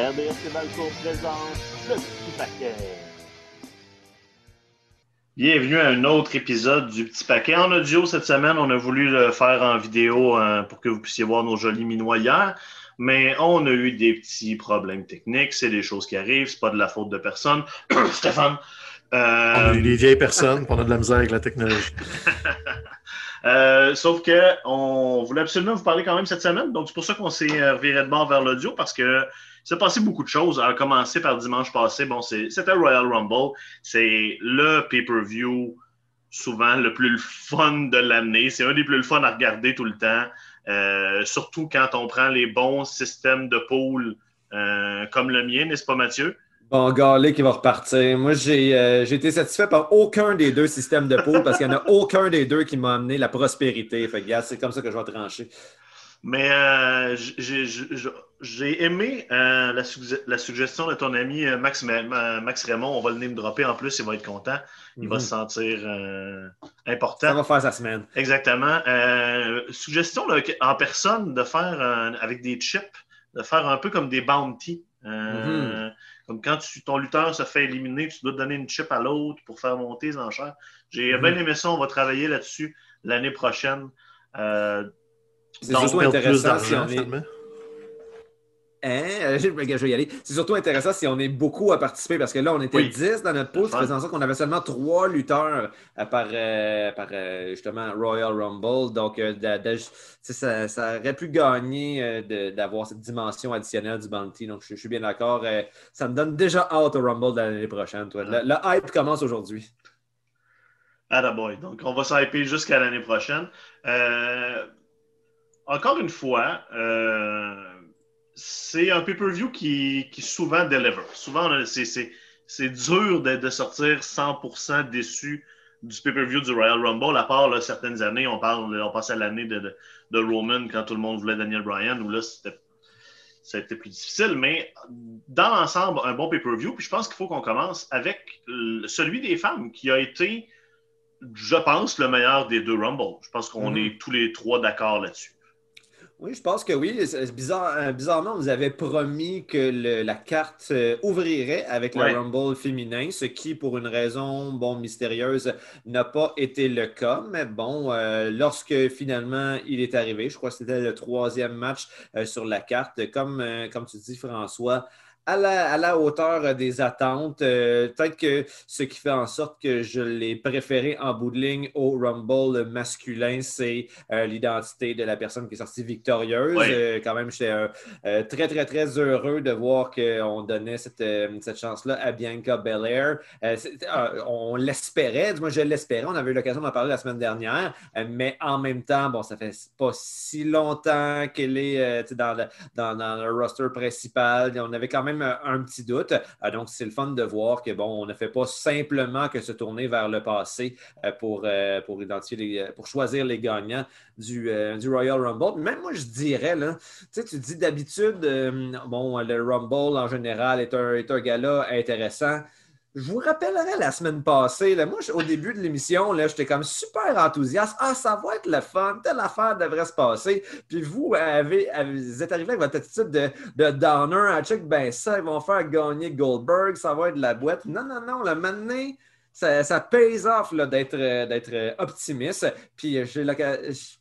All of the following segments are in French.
RDS Balco présente le petit paquet. Bienvenue à un autre épisode du Petit Paquet. En audio cette semaine, on a voulu le faire en vidéo euh, pour que vous puissiez voir nos jolis minois hier, mais on a eu des petits problèmes techniques. C'est des choses qui arrivent, c'est pas de la faute de personne. Stéphane. euh, On des vieilles personnes, on a de la misère avec la technologie. Euh, sauf que on voulait absolument vous parler quand même cette semaine, donc c'est pour ça qu'on s'est euh, reviré de bord vers l'audio parce que s'est passé beaucoup de choses. À commencer par dimanche passé, bon, c'était Royal Rumble, c'est le pay-per-view souvent le plus fun de l'année. C'est un des plus fun à regarder tout le temps, Euh, surtout quand on prend les bons systèmes de pool euh, comme le mien, n'est-ce pas Mathieu? Bon, Garley qui va repartir. Moi, j'ai euh, j'ai été satisfait par aucun des deux systèmes de pool parce qu'il n'y en a aucun des deux qui m'a amené la prospérité. C'est comme ça que je vais trancher. Mais euh, j'ai- aimé euh, la, la suggestion de ton ami euh, Max, Ma- Max Raymond. On va le name dropper en plus, il va être content. Il va Mhm. se sentir euh, Ça important. va faire sa semaine. Exactement. Suggestion là, en personne de faire avec des chips, de faire un peu comme des bounty. Euh, Mhm. Comme quand tu- ton lutteur se fait éliminer, tu dois donner une chip à l'autre pour faire monter les enchères. J'ai Mhm. bien aimé ça. On va travailler là-dessus l'année prochaine. Euh, C'est surtout intéressant si on est. Hein? Euh, Je vais y aller. C'est surtout intéressant si on est beaucoup à participer parce que là, on était Oui. 10 dans notre pool, fun. faisant en sorte qu'on avait seulement 3 lutteurs euh, par, euh, par euh, justement Royal Rumble. Donc, euh, de- de- ça, ça aurait pu gagner d'avoir cette dimension additionnelle du bounty. Donc, je, je suis bien d'accord. Ça me donne déjà hâte au Rumble de l'année prochaine. Toi. Le, le hype commence aujourd'hui. Attaboy. Donc, on va s'hyper jusqu'à l'année prochaine. Encore une fois, euh, c'est un pay-per-view qui, qui souvent deliver. Souvent, c'est- dur de, de sortir 100% déçu du pay-per-view du Royal Rumble, à part là, certaines années. On, parle, on passe à l'année de, de, de Roman quand tout le monde voulait Daniel Bryan, où là, c'était ça a été plus difficile, mais dans l'ensemble, un bon pay-per-view. Puis je pense qu'il faut qu'on commence avec celui des femmes qui a été je pense, le meilleur des deux Rumble. Je pense qu'on Mhm. est tous les trois d'accord là-dessus. Oui, je pense que oui. C'est bizarre, euh, bizarrement, on nous avait promis que le- la carte euh, ouvrirait avec Ouais. le Rumble féminin, ce qui, pour une raison bon, mystérieuse, n'a pas été le cas. Mais bon, euh, lorsque finalement il est arrivé, je crois que c'était le troisième match euh, sur la carte, comme, euh, comme tu dis, François, à la, à la hauteur des attentes. Euh, Peut-être que ce qui fait en sorte que je l'ai préféré en bout de ligne au Rumble masculin, c'est euh, l'identité de la personne qui est sortie victorieuse. Euh, quand même, j'étais très, très, très heureux de voir qu'on donnait cette, cette chance-là à Bianca Belair. On l'espérait, du moins je l'espérais. On avait eu l'occasion d'en parler la semaine dernière, mais en même temps, bon, ça fait pas si longtemps qu'elle est dans, dans le roster principal. On avait quand même euh, un petit doute. Euh, donc, c'est le fun de voir que, bon, on ne fait pas simplement que se tourner vers le passé euh, pour, pour identifier les, pour choisir les gagnants du, du Royal Rumble. Même moi, je dirais, là, tu sais, tu dis d'habitude, bon, le Rumble en général est un, est un gala intéressant. Je vous rappellerai la semaine passée, moi, au début de l'émission, j'étais comme super enthousiaste. Ah, ça va être le fun, telle affaire devrait se passer. Puis vous, avez, avez- vous êtes arrivé avec votre attitude de, de downer à check, ben ça, ils vont faire gagner Goldberg, ça va être de la boîte. Non, non, non, le maintenant, ça, ça pays off d'être, euh, euh, optimiste. Puis euh, j'ai l'occasion.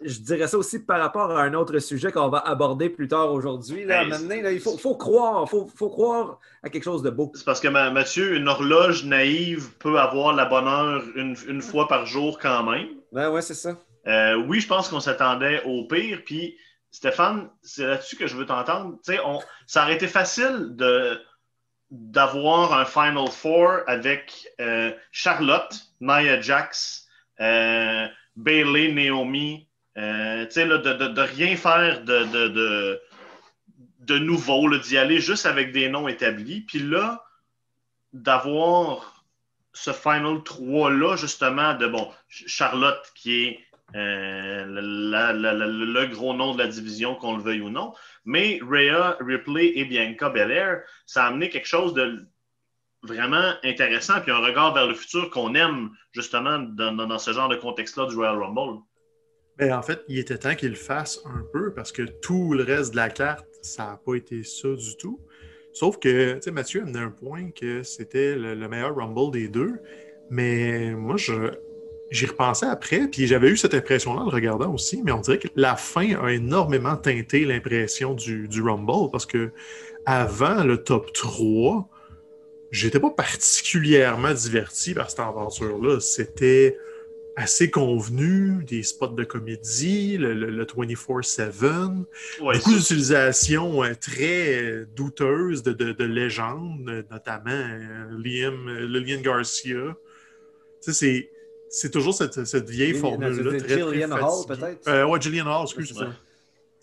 Je- dirais ça aussi par rapport à un autre sujet qu'on va aborder plus tard aujourd'hui. Là. Hey, Maintenant, là, il faut, faut croire, il faut, faut croire à quelque chose de beau. C'est parce que, Ma- Mathieu, une horloge naïve peut avoir la bonne heure une, une fois par jour quand même. Ouais, ouais, c'est ça. Euh, oui, je pense qu'on s'attendait au pire. Puis, Stéphane, c'est là-dessus que je veux t'entendre. On- ça aurait été facile de d'avoir un Final Four avec euh, Charlotte, Nia Jax, euh, Bailey, Naomi. Euh, de, de, de rien faire de, de, de, nouveau, d'y aller juste avec des noms établis. Puis là, d'avoir ce Final 3-là, justement, de bon, Charlotte qui est euh, le gros nom de la division, qu'on le veuille ou non. Mais Rhea, Ripley et Bianca Belair, ça a amené quelque chose de vraiment intéressant, puis un regard vers le futur qu'on aime justement dans- dans ce genre de contexte-là du Royal Rumble. Ben, en fait, il était temps qu'il le fasse un peu parce que tout le reste de la carte, ça n'a pas été ça du tout. Sauf que, tu sais, Mathieu amenait un point que c'était le, le meilleur Rumble des deux. Mais moi, j'y repensais après, puis j'avais eu cette impression-là en le regardant aussi, mais on dirait que la fin a énormément teinté l'impression du, du Rumble parce que avant le top 3, j'étais pas particulièrement diverti par cette aventure-là. C'était assez convenu, des spots de comédie, le, le- le 24-7, Ouais, beaucoup d'utilisations euh, très euh, douteuses de, de, de légendes, euh, notamment euh, Liam, euh, Lillian Garcia. C'est, c'est toujours cette, cette vieille formule-là. très, Hall, peut-être? Euh, ouais, Gillian Hall, excuse Ouais, c'est ça.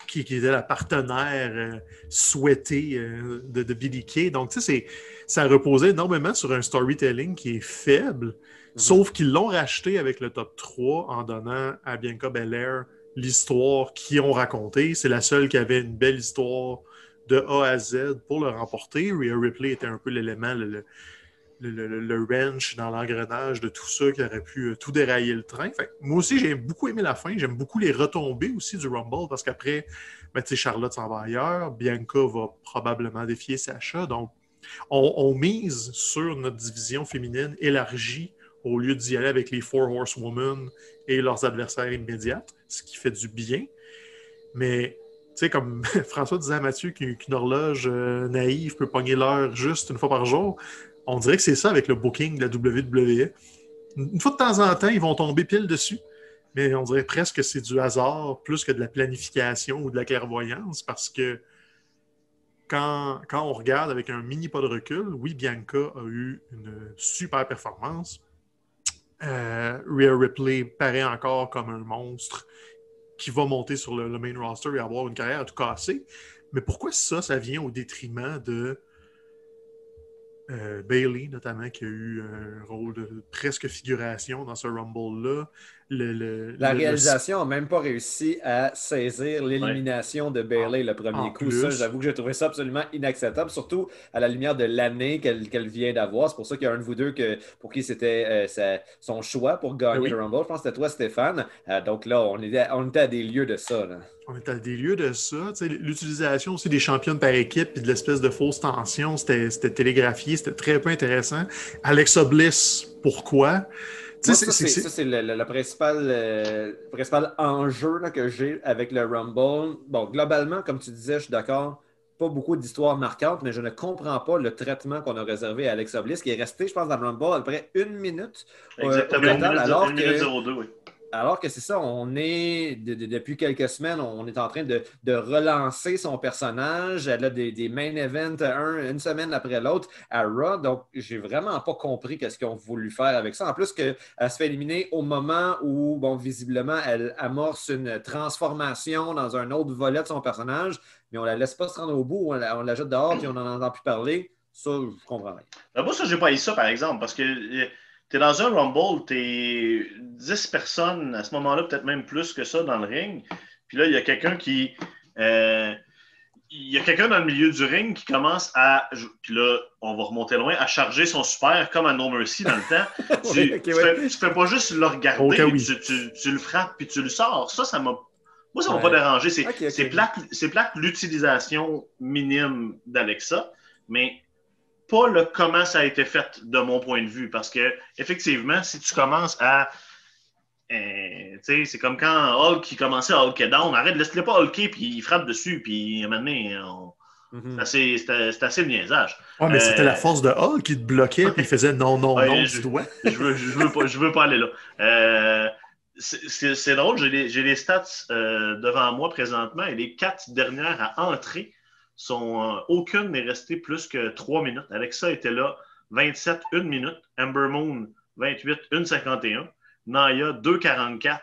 qui, qui était la partenaire euh, souhaitée euh, de, de Billy Kay. Donc, tu sais, ça reposait énormément sur un storytelling qui est faible. Sauf qu'ils l'ont racheté avec le top 3 en donnant à Bianca Belair l'histoire qu'ils ont racontée. C'est la seule qui avait une belle histoire de A à Z pour le remporter. Rhea Ripley était un peu l'élément, le, le, le- le- wrench dans l'engrenage de tout ça qui aurait pu euh, tout dérailler le train. Moi aussi, j'ai beaucoup aimé la fin. J'aime beaucoup les retombées aussi du Rumble parce qu'après, ben, Charlotte s'en va ailleurs. Bianca va probablement défier Sacha. Donc, on, on mise sur notre division féminine élargie au lieu d'y aller avec les Four Horsewomen et leurs adversaires immédiats, ce qui fait du bien. Mais, tu sais, comme François disait à Mathieu qu'une horloge euh, naïve peut pogner l'heure juste une fois par jour, on dirait que c'est ça avec le booking de la WWE. Une fois de temps en temps, ils vont tomber pile dessus, mais on dirait presque que c'est du hasard plus que de la planification ou de la clairvoyance parce que quand, quand on regarde avec un mini pas de recul, oui, Bianca a eu une super performance. Euh, Rhea Ripley paraît encore comme un monstre qui va monter sur le, main roster et avoir une carrière à tout casser. Mais pourquoi ça, ça vient au détriment de euh, Bailey, notamment, qui a eu un rôle de presque figuration dans ce Rumble-là. Le, le- La le- réalisation n'a même pas réussi à saisir l'élimination de Bailey le premier coup. plus. Ça, j'avoue que j'ai trouvé ça absolument inacceptable, surtout à la lumière de l'année qu'elle vient d'avoir. C'est pour ça qu'il y a un de vous deux que, pour qui c'était euh, son choix pour gagner Ben oui. le Rumble. Je pense que c'était toi, Stéphane. Euh, donc là, on était, on était à des lieux de ça. là. On est à des lieux de ça. Tu sais, L'utilisation aussi des championnes par équipe et de l'espèce de fausse tension, c'était télégraphié, c'était très peu intéressant. Alexa Bliss, pourquoi? Moi, ça, c'est- le, le- le principal, euh, le principal enjeu là, que j'ai avec le Rumble. Bon, globalement, comme tu disais, je suis d'accord, pas beaucoup d'histoires marquantes, mais je ne comprends pas le traitement qu'on a réservé à Alexa Bliss, qui est resté, je pense, dans le Rumble à peu près une minute. euh, Exactement. Une total, minute, alors une que- minute 02, oui. Alors que c'est ça, on est, de- de- depuis quelques semaines, on est en train de, relancer son personnage. Elle a des, main events un- une semaine après l'autre à Raw. Donc, j'ai vraiment pas compris qu'est-ce qu'ils ont voulu faire avec ça. En plus, qu'elle se fait éliminer au moment où, bon, visiblement, elle amorce une transformation dans un autre volet de son personnage, mais on la laisse pas se rendre au bout, on la, jette dehors puis on n'en entend plus parler. Ça, je comprends rien. Ben, moi, ça, j'ai pas eu ça, par exemple, parce que euh, t'es dans un Rumble, t'es 10 personnes à ce moment-là, peut-être même plus que ça dans le ring. Puis là, il y a quelqu'un qui. euh, il y a quelqu'un dans le milieu du ring qui commence à. Puis là, on va remonter loin, à charger son super comme à No Mercy dans le temps. tu, Oui, tu fais, tu fais pas juste le regarder, oui. tu, tu- tu le frappes, puis tu le sors. Ça, ça m'a. Moi, ça m'a Ouais. pas dérangé. C'est Ok, ok. c'est plate, c'est plate l'utilisation minime d'Alexa, mais pas le comment ça a été fait de mon point de vue. Parce que, effectivement, si tu commences à. euh, tu sais, c'est comme quand Hulk qui commençait à Hulker down. Arrête, laisse-le pas Hulker, puis il frappe dessus, puis donné, on- Mhm. c'est assez, c'est- c'est assez le niaisage. Ouais, mais Euh, c'était la force de Hall qui te bloquait puis il faisait non, non, Ouais, non je- du doigt. je veux, je veux, pas, je veux pas aller là. Euh, c'est- drôle, j'ai les, j'ai les stats euh, devant moi présentement et les quatre dernières à entrer sont. euh, aucune n'est restée plus que trois minutes. Alexa était là 27, 1 minute. Amber Moon, 28, 1,51. Naya, 2,44,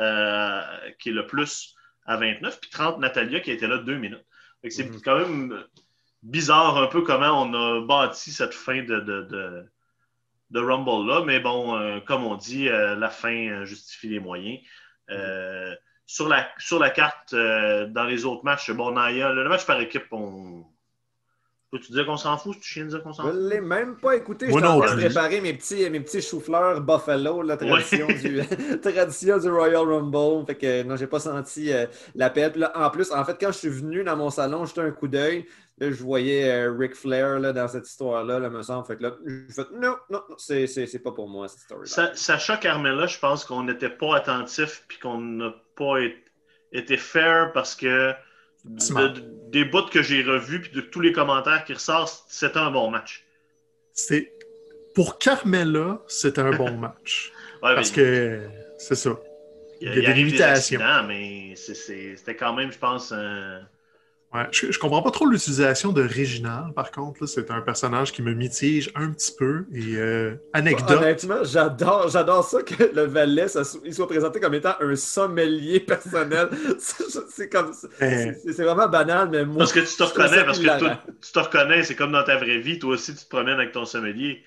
euh, qui est le plus à 29. Puis 30, Natalia, qui était là 2 minutes. C'est Mhm. quand même bizarre un peu comment on a bâti cette fin de, de, de, de Rumble-là. Mais bon, euh, comme on dit, la fin justifie les moyens. Sur, la, sur la carte, euh, dans les autres matchs, bon, Naya, le, le match par équipe, on... je Peux-tu dire qu'on s'en fout? Tu chiens de dire qu'on s'en Je fout? ne l'ai même pas écouté. Moi je suis en non train de préparer mes petits, mes petits choux-fleurs Buffalo, la tradition, du, tradition du Royal Rumble. Fait que non, j'ai pas senti euh, l'appel. Là, en plus, en fait, quand je suis venu dans mon salon, jeté un coup d'œil. Là, je voyais euh, Ric Flair là, dans cette histoire-là, là, me semble. Fait que là, j'ai fait non, non, non, c'est, c'est, c'est pas pour moi, cette story Sa- Sacha Carmela, je pense qu'on n'était pas attentif puis qu'on n'a pas é- été fair parce que. De- de- des bouts que j'ai revus puis de tous les commentaires qui ressortent, c'était un bon match. C'est... Pour Carmella, c'était un bon match. Ouais, Parce mais que c'est ça. il il y a des limitations. mais c'était quand même, je pense, un- Ouais, je, je comprends pas trop l'utilisation de Réginal, par contre. là. C'est un personnage qui me mitige un petit peu. Et euh, anecdote, Honnêtement, j'adore, j'adore ça que le valet ça il soit présenté comme étant un sommelier personnel. C'est comme ça. Euh, C'est c'est vraiment banal, mais moi. Parce que tu te reconnais, parce que toi, tu te reconnais, c'est comme dans ta vraie vie, toi aussi tu te promènes avec ton sommelier.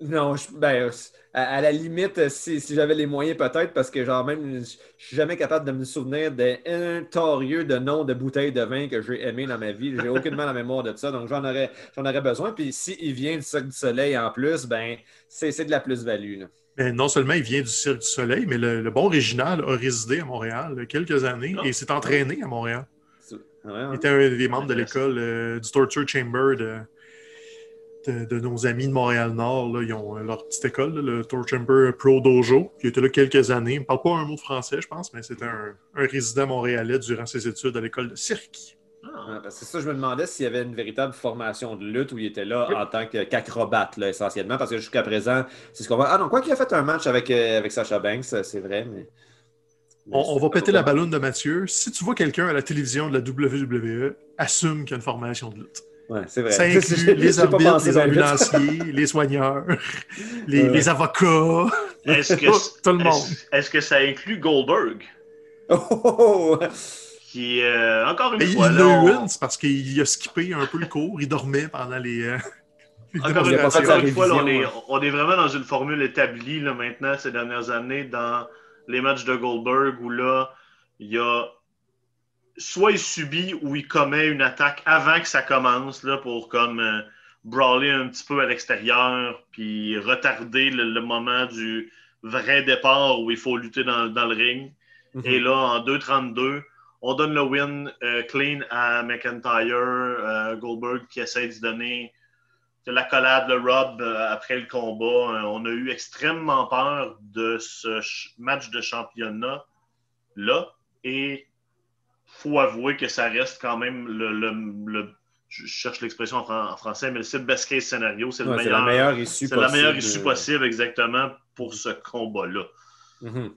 Non, je- ben, à, à la limite, si, si j'avais les moyens, peut-être, parce que, genre, même, je suis jamais capable de me souvenir d'un torieux de nom de bouteille de vin que j'ai aimé dans ma vie. J'ai aucunement la mémoire de ça, donc j'en aurais, j'en aurais besoin. Puis, s'il vient du Cirque du Soleil en plus, ben, c'est c'est de la plus-value. mais non seulement il vient du Cirque du Soleil, mais le, le bon Réginal a résidé à Montréal euh, quelques années Ah. et s'est entraîné à Montréal. Il était un des membres de l'école euh, du Torture Chamber de, de, de nos amis de Montréal-Nord. Ils ont euh, leur petite école, là, le Torture Chamber Pro Dojo, qui était là quelques années. Il ne parle pas un mot de français, je pense, mais c'était un, un résident montréalais durant ses études à l'école de cirque. Ah. Parce que ça, je me demandais s'il y avait une véritable formation de lutte où il était là en tant qu'acrobate, là, essentiellement, parce que jusqu'à présent, c'est ce qu'on va. Ah non, quoi qu'il a fait un match avec, euh, avec Sacha Banks, c'est vrai, mais. On, on va péter la ballonne de Mathieu. Si tu vois quelqu'un à la télévision de la WWE, assume qu'il y a une formation de lutte. Ouais, c'est vrai. Ça inclut les arbitres, ambulanciers, les soigneurs, les, avocats, Est-ce que, tout le monde. est-ce- que ça inclut Goldberg? Oh. Qui, euh, encore une Et il fois, l'a là, eu on- une, c'est parce qu'il a skippé un peu le cours. Il dormait pendant les. euh, Encore une, Il fois, fait démonstrations. sa encore une fois, là, on, est, révision, on est vraiment dans une formule établie là, maintenant ces dernières années dans les matchs de Goldberg où là, il y a soit il subit ou il commet une attaque avant que ça commence là, pour comme euh, brawler un petit peu à l'extérieur puis retarder le, le moment du vrai départ où il faut lutter dans, dans le ring. Et là, en 2.32, on donne le win euh, clean à McIntyre, euh, Goldberg qui essaie de donner de l'accolade, le rub euh, après le combat. On a eu extrêmement peur de ce ch- match de championnat-là. Et faut avouer que ça reste quand même le. le- le- je cherche l'expression en, fran- en français, mais c'est le best case scénario. C'est Ouais, la meilleure issue C'est possible. la meilleure issue possible, exactement, pour ce combat-là. Mhm.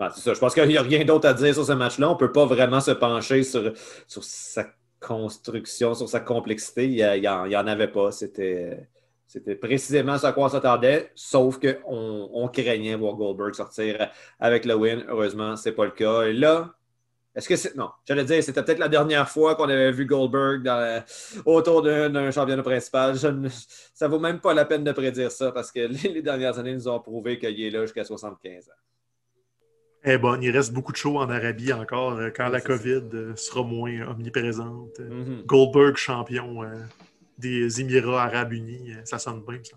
Ouais, c'est ça. Je pense qu'il n'y a rien d'autre à dire sur ce match-là. On ne peut pas vraiment se pencher sur, sur sa construction, sur sa complexité. Il n'y en avait pas. C'était, c'était précisément ce à quoi on s'attendait, sauf qu'on on craignait voir Goldberg sortir avec le win. Heureusement, ce n'est pas le cas. Et là, est-ce que c'est. Non, j'allais dire, c'était peut-être la dernière fois qu'on avait vu Goldberg dans- autour d'un, championnat principal. Je ne- ça vaut même pas la peine de prédire ça parce que les, les dernières années nous ont prouvé qu'il est là jusqu'à 75 ans. Eh bon, il reste beaucoup de shows en Arabie encore euh, quand la ça. COVID euh, sera moins omniprésente. Mhm. Goldberg champion euh, des Émirats Arabes Unis, ça sonne bien, ça.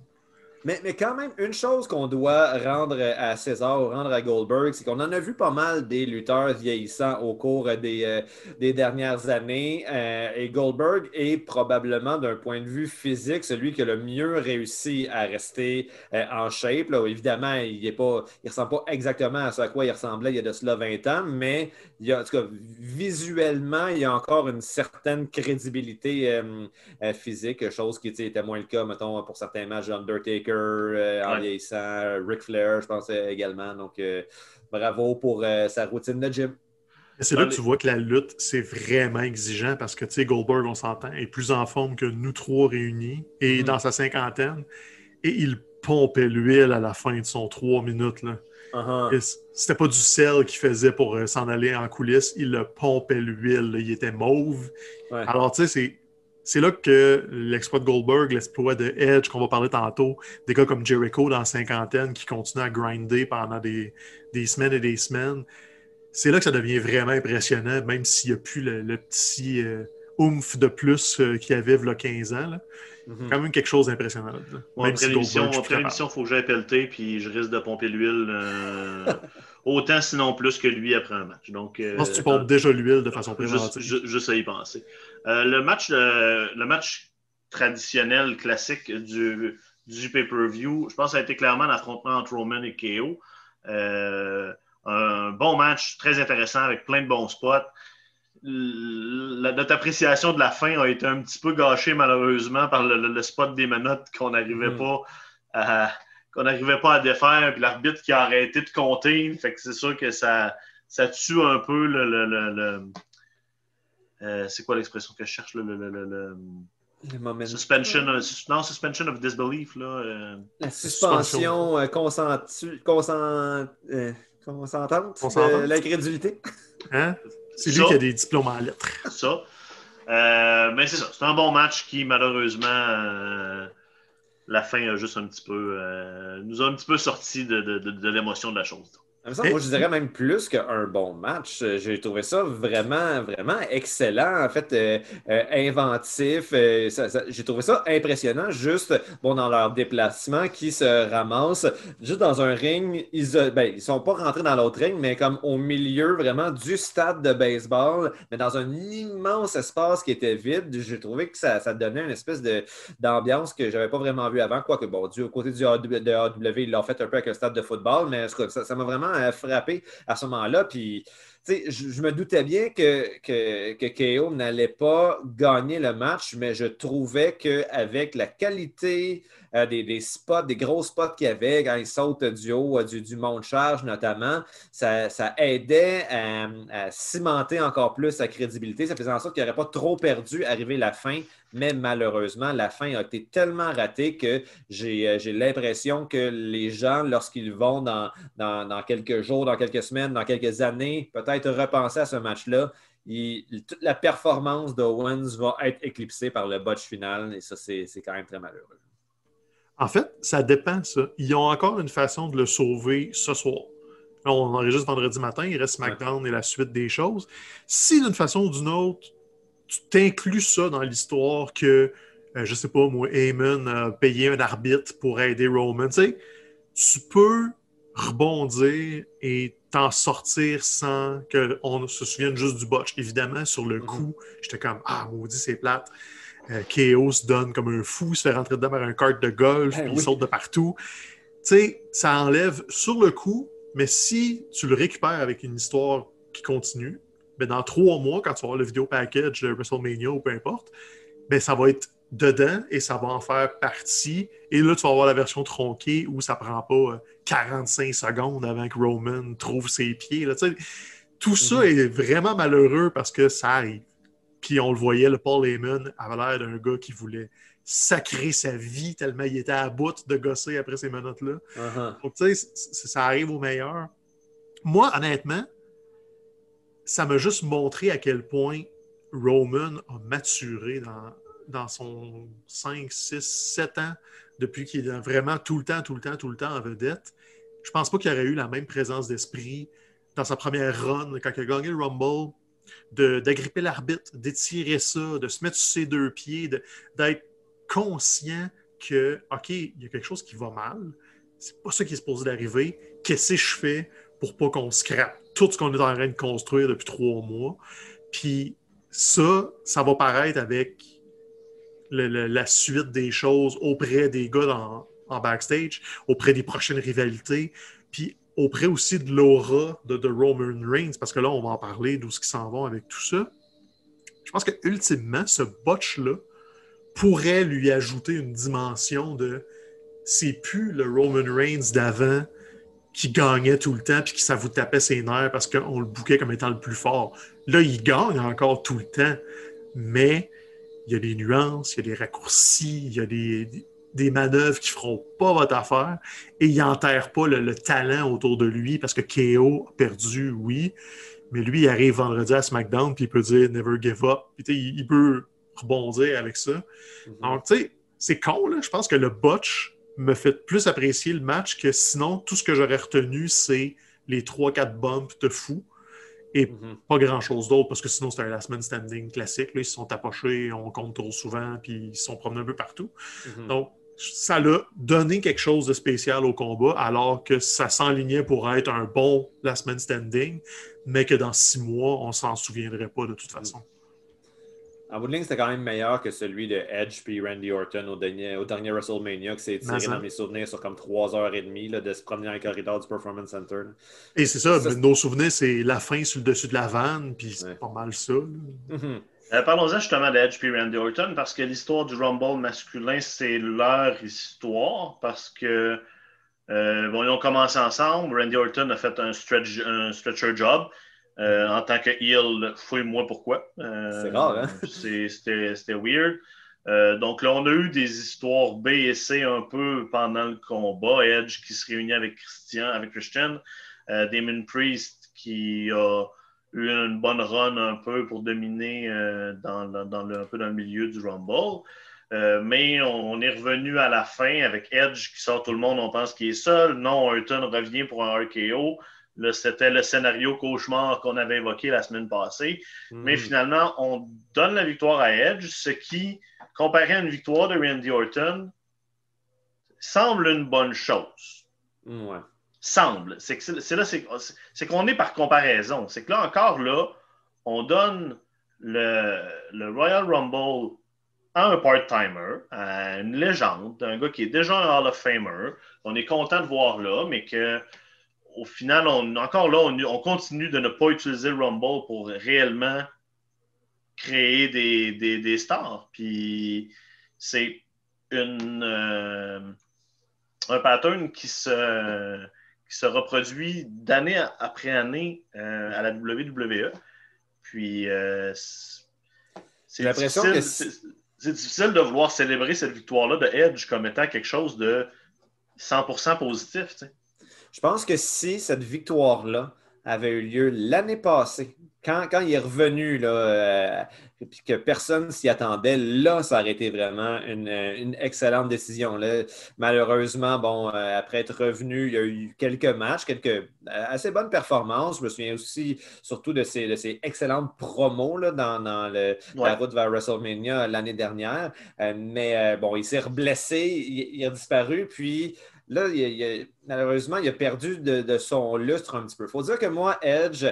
Mais, mais quand même, une chose qu'on doit rendre à César ou rendre à Goldberg, c'est qu'on en a vu pas mal des lutteurs vieillissants au cours des, euh, dernières années. Euh, et Goldberg est probablement, d'un point de vue physique, celui qui a le mieux réussi à rester euh, en shape. Évidemment, il ne ressemble pas exactement à ce à quoi il ressemblait il y a de cela 20 ans, mais il y a, en tout cas, visuellement, il y a encore une certaine crédibilité physique, chose qui était moins le cas, mettons, pour certains matchs d'Undertaker euh, en Ouais. vieillissant, euh, Ric Flair, je pense également. Donc, euh, bravo pour euh, sa routine de gym. C'est là que tu vois que la lutte, c'est vraiment exigeant parce que, tu sais, Goldberg, on s'entend, est plus en forme que nous trois réunis et Mhm. dans sa cinquantaine. Et il pompait l'huile à la fin de son trois minutes. Là. Uh-huh. C'était pas du sel qu'il faisait pour euh, s'en aller en coulisses. Il le pompait l'huile. Il était mauve. Ouais. Alors, tu sais, c'est. Là que l'exploit de Goldberg, l'exploit de Edge qu'on va parler tantôt, des gars comme Jericho dans la cinquantaine qui continuent à grinder pendant des, des semaines et des semaines, c'est là que ça devient vraiment impressionnant, même s'il n'y a plus le, le petit euh, oomph de plus euh, qu'il y avait il y a 15 ans. là. Mhm. Quand même quelque chose d'impressionnant. Même après si l'émission, il faut que j'aille pelleter, puis je risque de pomper l'huile euh, autant, sinon plus que lui après un match. Donc, euh. Je pense que tu pompes déjà l'huile de façon juste, préventive. ju- juste à y penser. Euh, le, match, euh, le match traditionnel, classique du, du pay-per-view, je pense que ça a été clairement l'affrontement entre Roman et KO. Euh, un bon match, très intéressant, avec plein de bons spots. La- notre appréciation de la fin a été un petit peu gâchée malheureusement par le, le- le spot des menottes qu'on n'arrivait Mhm. pas à qu'on n'arrivait pas à défaire, puis l'arbitre qui a arrêté de compter. Fait que c'est sûr que ça, ça tue un peu le. le- le- le- euh, c'est quoi l'expression que je cherche? Le, le- le- le- le- Le moment- suspension, euh, non, suspension of disbelief. Là, euh, La suspension euh, consentu- consent- euh, consentante l'incrédulité. Hein? C'est Ça. lui qui a des diplômes en lettres. ça. Euh, mais c'est ça. C'est un bon match qui, malheureusement, euh, la fin a juste un petit peu. euh, nous a un petit peu sorti de, de- de- de l'émotion de la chose. Moi, je dirais même plus qu'un bon match. Euh, J'ai trouvé ça vraiment, vraiment excellent. En fait, euh, euh, inventif. Euh, J'ai trouvé ça impressionnant. Juste, bon, dans leur déplacement, qui se ramassent juste dans un ring. Ils, ben, ils sont pas rentrés dans l'autre ring, mais comme au milieu vraiment du stade de baseball, mais dans un immense espace qui était vide. J'ai trouvé que ça, ça donnait une espèce d'ambiance que j'avais pas vraiment vu avant. Quoique, bon, du côté du AW, de AW, ils l'ont fait un peu avec un stade de football, mais ça m'a vraiment frappé à ce moment-là. Puis, je, me doutais bien que, que, KO n'allait pas gagner le match, mais je trouvais qu'avec la qualité euh, des, spots, des gros spots qu'il y avait quand il saute du haut euh, du, du mont de charge, notamment, ça, aidait à, cimenter encore plus sa crédibilité. Ça faisait en sorte qu'il n'aurait pas trop perdu arrivé la fin, mais malheureusement, la fin a été tellement ratée que j'ai euh, l'impression que les gens, lorsqu'ils vont dans, dans quelques jours, dans quelques semaines, dans quelques années, peut-être repenser à ce match-là, toute la performance d'Owens va être éclipsée par le botch final, et ça, c'est c'est quand même très malheureux. En fait, ça dépend, ça. Ils ont encore une façon de le sauver ce soir. Là, on enregistre vendredi matin, il reste SmackDown et la suite des choses. Si d'une façon ou d'une autre, tu t'inclus ça dans l'histoire que, euh, je sais pas, moi, Heyman a payé un arbitre pour aider Roman, tu sais, tu peux rebondir et t'en sortir sans qu'on se souvienne juste du botch. Évidemment, sur le Mhm. coup, j'étais comme Ah, maudit, c'est plate. Euh, se donne comme un fou, se fait rentrer dedans par un kart de golf, Ben puis oui. il saute de partout. Tu sais, ça enlève sur le coup, mais si tu le récupères avec une histoire qui continue, ben dans trois mois, quand tu vas avoir le vidéo package de WrestleMania ou peu importe, ben ça va être dedans et ça va en faire partie. Et là, tu vas avoir la version tronquée où ça prend pas euh, 45 secondes avant que Roman trouve ses pieds. là. Tout ça Mhm. est vraiment malheureux parce que ça arrive. Puis on le voyait, le Paul Heyman avait l'air d'un gars qui voulait sacrer sa vie tellement il était à bout de gosser après ces menottes-là. Uh-huh. Donc, tu sais, ça arrive au meilleur. Moi, honnêtement, ça m'a juste montré à quel point Roman a maturé dans, dans son 5, 6, 7 ans depuis qu'il est vraiment tout le temps, tout le temps, tout le temps en vedette. Je pense pas qu'il aurait eu la même présence d'esprit dans sa première run, quand il a gagné le Rumble, d'agripper l'arbitre, d'étirer ça, de se mettre sur ses deux pieds, d'être conscient que, OK, il y a quelque chose qui va mal, c'est pas ça qui est supposé d'arriver. Qu'est-ce que je fais pour pas qu'on scrape tout ce qu'on est en train de construire depuis trois mois? Puis ça, ça va paraître avec la suite des choses auprès des gars dans- en backstage, auprès des prochaines rivalités, puis auprès aussi de l'aura de, de Roman Reigns, parce que là, on va en parler d'où ce qui s'en vont avec tout ça. Je pense que ultimement, ce botch-là pourrait lui ajouter une dimension de c'est plus le Roman Reigns d'avant qui gagnait tout le temps puis qui ça vous tapait ses nerfs parce qu'on le bouquait comme étant le plus fort. Là, il gagne encore tout le temps, mais il y a des nuances, il y a des raccourcis, il y a des, des- des manœuvres qui feront pas votre affaire et il n'enterre pas le, le talent autour de lui parce que KO a perdu, oui, mais lui, il arrive vendredi à SmackDown puis il peut dire Never give up. Puis, il, peut rebondir avec ça. Donc, tu sais, c'est con, là. Je pense que le botch me fait plus apprécier le match que sinon, tout ce que j'aurais retenu, c'est les 3-4 bumps de fou Et Mhm. pas grand-chose d'autre, parce que sinon, c'était un last man standing classique. Là. Ils se sont approchés, on compte trop souvent, puis ils se sont promenés un peu partout. Mhm. Donc, ça l'a donné quelque chose de spécial au combat, alors que ça s'enlignait pour être un bon last man standing, mais que dans six mois, on s'en souviendrait pas de toute façon. En bout de ligne, c'était quand même meilleur que celui de Edge puis Randy Orton au dernier, au dernier WrestleMania, qui s'est tiré Mais ça. dans mes souvenirs sur comme 3h30 là, de se promener dans les corridors du Performance Center. là. Et c'est ça, nos souvenirs, c'est la fin sur le dessus de la vanne, puis c'est Ouais. pas mal ça. Mhm. Euh, Parlons-en justement d'Edge et Randy Orton parce que l'histoire du Rumble masculin, c'est leur histoire parce que euh, bon, ils ont commencé ensemble. Randy Orton a fait un, stretch, un stretcher job euh, en tant que heel. Fouille-moi pourquoi. Euh, C'est rare, hein? C'était weird. Euh, donc là, on a eu des histoires B et C un peu pendant le combat. Edge qui se réunit avec Christian, avec Christian. Damon Priest qui a eu une bonne run un peu pour dominer dans, dans- dans le, un peu dans le milieu du Rumble. Mais on, on est revenu à la fin avec Edge qui sort tout le monde, on pense qu'il est seul. Non, Orton revient pour un RKO. Là, c'était le scénario cauchemar qu'on avait évoqué la semaine passée. Mais Mhm. finalement, on donne la victoire à Edge, ce qui, comparé à une victoire de Randy Orton, semble une bonne chose Ouais. semble. C'est là, c'est c'est qu'on est par comparaison. C'est que là encore là, on donne le, le Royal Rumble à un part-timer, à une légende, un gars qui est déjà un Hall of Famer. On est content de voir là, mais que au final, on, encore là, on, on continue de ne pas utiliser le Rumble pour réellement créer des, des, des stars. Puis c'est une euh, un pattern qui se qui se reproduit d'année après année euh, à la WWE. Puis, euh, c'est difficile- de vouloir célébrer cette victoire-là de Edge comme étant quelque chose de 100% positif. Je pense que si cette victoire-là avait eu lieu l'année passée, quand, quand il est revenu, là, euh, puis que personne s'y attendait, là, ça aurait été vraiment une, une excellente décision. Là. Malheureusement, bon, euh, après être revenu, il y a eu quelques matchs, quelques euh, assez bonnes performances. Je me souviens aussi surtout de ces, de excellentes promos là, dans, dans le, Ouais. la route vers WrestleMania l'année dernière. Mais bon, il s'est reblessé, il, il a disparu, puis là, il, il- malheureusement, il a perdu de, de son lustre un petit peu. Il faut dire que moi, Edge,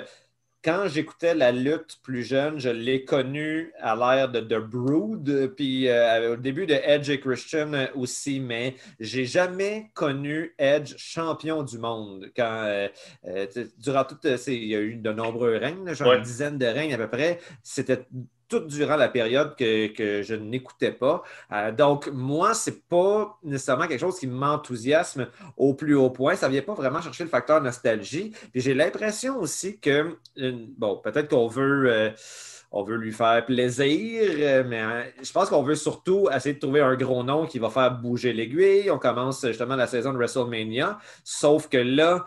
quand j'écoutais la lutte plus jeune, je l'ai connu à l'ère de The Brood, puis euh, au début de Edge et Christian aussi, mais j'ai jamais connu Edge champion du monde. Quand, euh, euh, durant il y a eu de nombreux règnes, genre Ouais. une dizaine de règnes à peu près. C'était tout durant la période que, que je n'écoutais pas. Euh, donc, moi, c'est pas nécessairement quelque chose qui m'enthousiasme au plus haut point. Ça vient pas vraiment chercher le facteur nostalgie. Puis j'ai l'impression aussi que, euh, bon, peut-être qu'on veut. euh, veut lui faire plaisir, mais euh, je pense qu'on veut surtout essayer de trouver un gros nom qui va faire bouger l'aiguille. On commence justement la saison de WrestleMania. Sauf que là,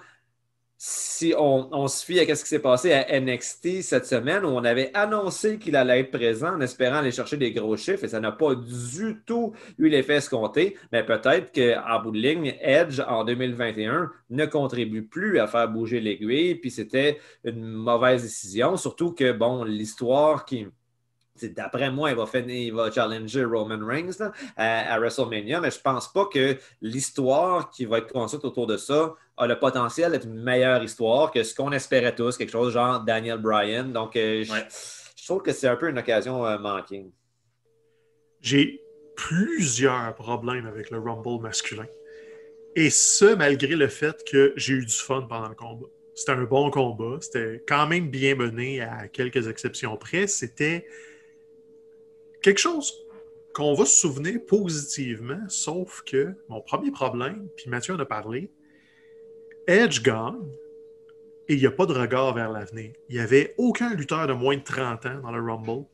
si on, se fie à ce qui s'est passé à NXT cette semaine, où on avait annoncé qu'il allait être présent en espérant aller chercher des gros chiffres, et ça n'a pas du tout eu l'effet escompté, mais peut-être qu'en bout de ligne, Edge en 2021 ne contribue plus à faire bouger l'aiguille, puis c'était une mauvaise décision, surtout que, bon, l'histoire qui. D'après moi, il va, il va challenger Roman Reigns à, à WrestleMania, mais je pense pas que l'histoire qui va être construite autour de ça a le potentiel d'être une meilleure histoire que ce qu'on espérait tous, quelque chose genre Daniel Bryan. Donc, euh, je, Ouais. je trouve que c'est un peu une occasion euh, manquée. J'ai plusieurs problèmes avec le Rumble masculin. Et ce, malgré le fait que j'ai eu du fun pendant le combat. C'était un bon combat. C'était quand même bien mené à quelques exceptions près. C'était quelque chose qu'on va se souvenir positivement, sauf que mon premier problème, puis Mathieu en a parlé, Edge gagne et il n'y a pas de regard vers l'avenir. Il n'y avait aucun lutteur de moins de 30 ans dans le Rumble.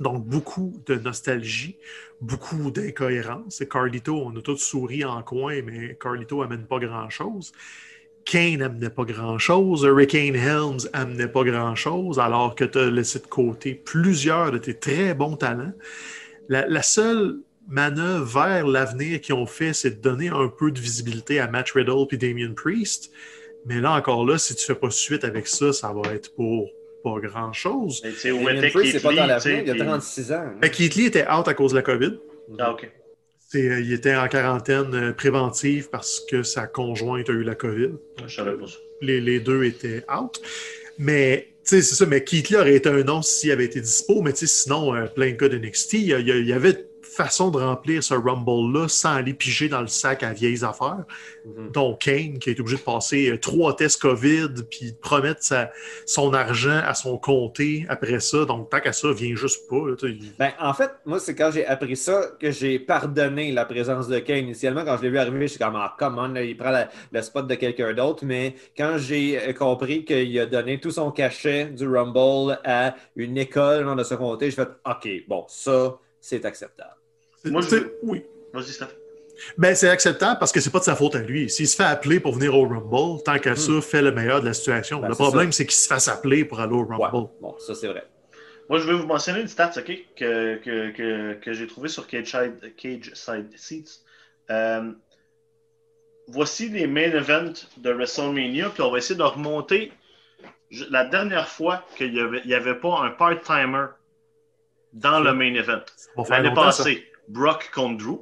Donc, beaucoup de nostalgie, beaucoup d'incohérence. Et Carlito, on a tous souri en coin, mais Carlito amène pas grand-chose. Kane amenait pas grand-chose. Hurricane Helms amenait pas grand-chose, alors que tu as laissé de côté plusieurs de tes très bons talents. La seule manœuvre vers l'avenir qu'ils ont fait, c'est de donner un peu de visibilité à Matt Riddle et Damien Priest. Mais là, encore là, si tu fais pas suite avec ça, ça va être pour pas grand-chose. Mais tu sais, où Damien était Priest, c'est Keith pas dans tu il a sais, puis- 36 ans. Mais Keith Lee était out à cause de la COVID. Ah, ok. C'est, euh, il était en quarantaine euh, préventive parce que sa conjointe a eu la COVID. Je savais pas ça. Les, les deux étaient out. Mais, tu sais, c'est ça. Mais Keith Lee aurait été un nom s'il avait été dispo. Mais, tu sais, sinon, euh, plein de cas de NXT, il y, a- il y a- il y avait façon de remplir ce Rumble-là sans aller piger dans le sac à vieilles affaires. Mhm. dont Kane, qui été obligé de passer euh, trois tests COVID, puis de promettre sa- son argent à son comté après ça. Donc, tant qu'à ça, vient juste pas. là. Ben, en fait, moi, c'est quand j'ai appris ça que j'ai pardonné la présence de Kane. Initialement, quand je l'ai vu arriver, je suis comme, ah, come on, là, il prend la- le spot de quelqu'un d'autre. Mais quand j'ai euh, compris qu'il a donné tout son cachet du Rumble à une école genre, de ce comté, je fais, OK, bon, ça, c'est acceptable. Moi, je Oui. Vas-y, Steph. Ben, c'est acceptable parce que c'est pas de sa faute à lui. S'il se fait appeler pour venir au Rumble, tant qu'à ça, fait le meilleur de la situation. Hmm. Ben, le problème, c'est qu'il se fasse appeler pour aller au Ouais, Rumble. bon, ça, c'est vrai. Moi, je vais vous mentionner une stat ok, que, que, que, que j'ai trouvé sur Cage Side, Cage Side Seats. Euh, voici les main events de WrestleMania, puis on va essayer de remonter la dernière fois qu'il n'y avait, il y avait pas un part-timer dans le main event. L'année passée, Brock contre Drew.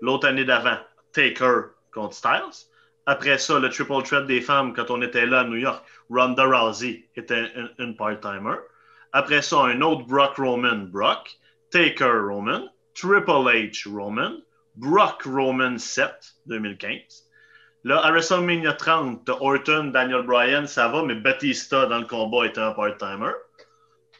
L'autre année d'avant, Taker contre Styles. Après ça, le triple threat des femmes, quand on était là à New York, Ronda Rousey était une, part-timer. Après ça, un autre Brock Roman, Brock. Taker Roman. Triple H Roman. Brock Roman 7, 2015. Là, à WrestleMania 30, t'as Orton, Daniel Bryan, ça va, mais Batista dans le combat était un part-timer.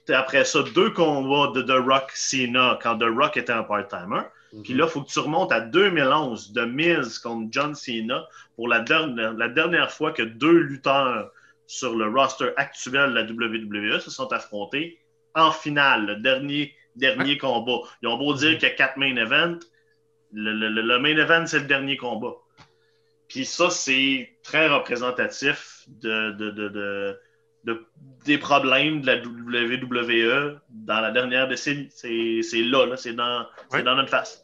Après ça, deux combats de The Rock Cena quand The Rock était un part-timer. Puis là, il faut que tu remontes à 2011 de Miz contre John Cena pour la dernière, la dernière fois que deux lutteurs sur le roster actuel de la WWE se sont affrontés en finale, le dernier, dernier combat. Ils ont beau dire qu'il y a quatre main events, le, le- le- le main event, c'est le dernier combat. Puis ça, c'est très représentatif de, de- de- de- de- des problèmes de la WWE dans la dernière décennie. C'est là, là, c'est dans, c'est Ouais. dans notre face.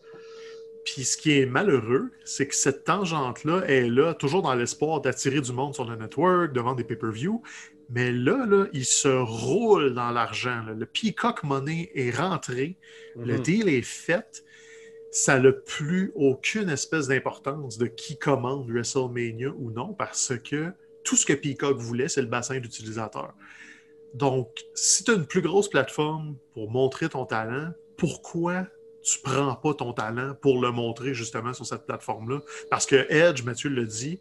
Puis ce qui est malheureux, c'est que cette tangente-là est là, toujours dans l'espoir d'attirer du monde sur le network, de vendre des pay-per-view. Mais là, là, il se roule dans l'argent. Le Peacock Money est rentré, le Mhm. deal est fait. Ça n'a plus aucune espèce d'importance de qui commande WrestleMania ou non, parce que tout ce que Peacock voulait, c'est le bassin d'utilisateurs. Donc, si tu as une plus grosse plateforme pour montrer ton talent, pourquoi tu prends pas ton talent pour le montrer justement sur cette plateforme-là? Parce que Edge, Mathieu l'a dit,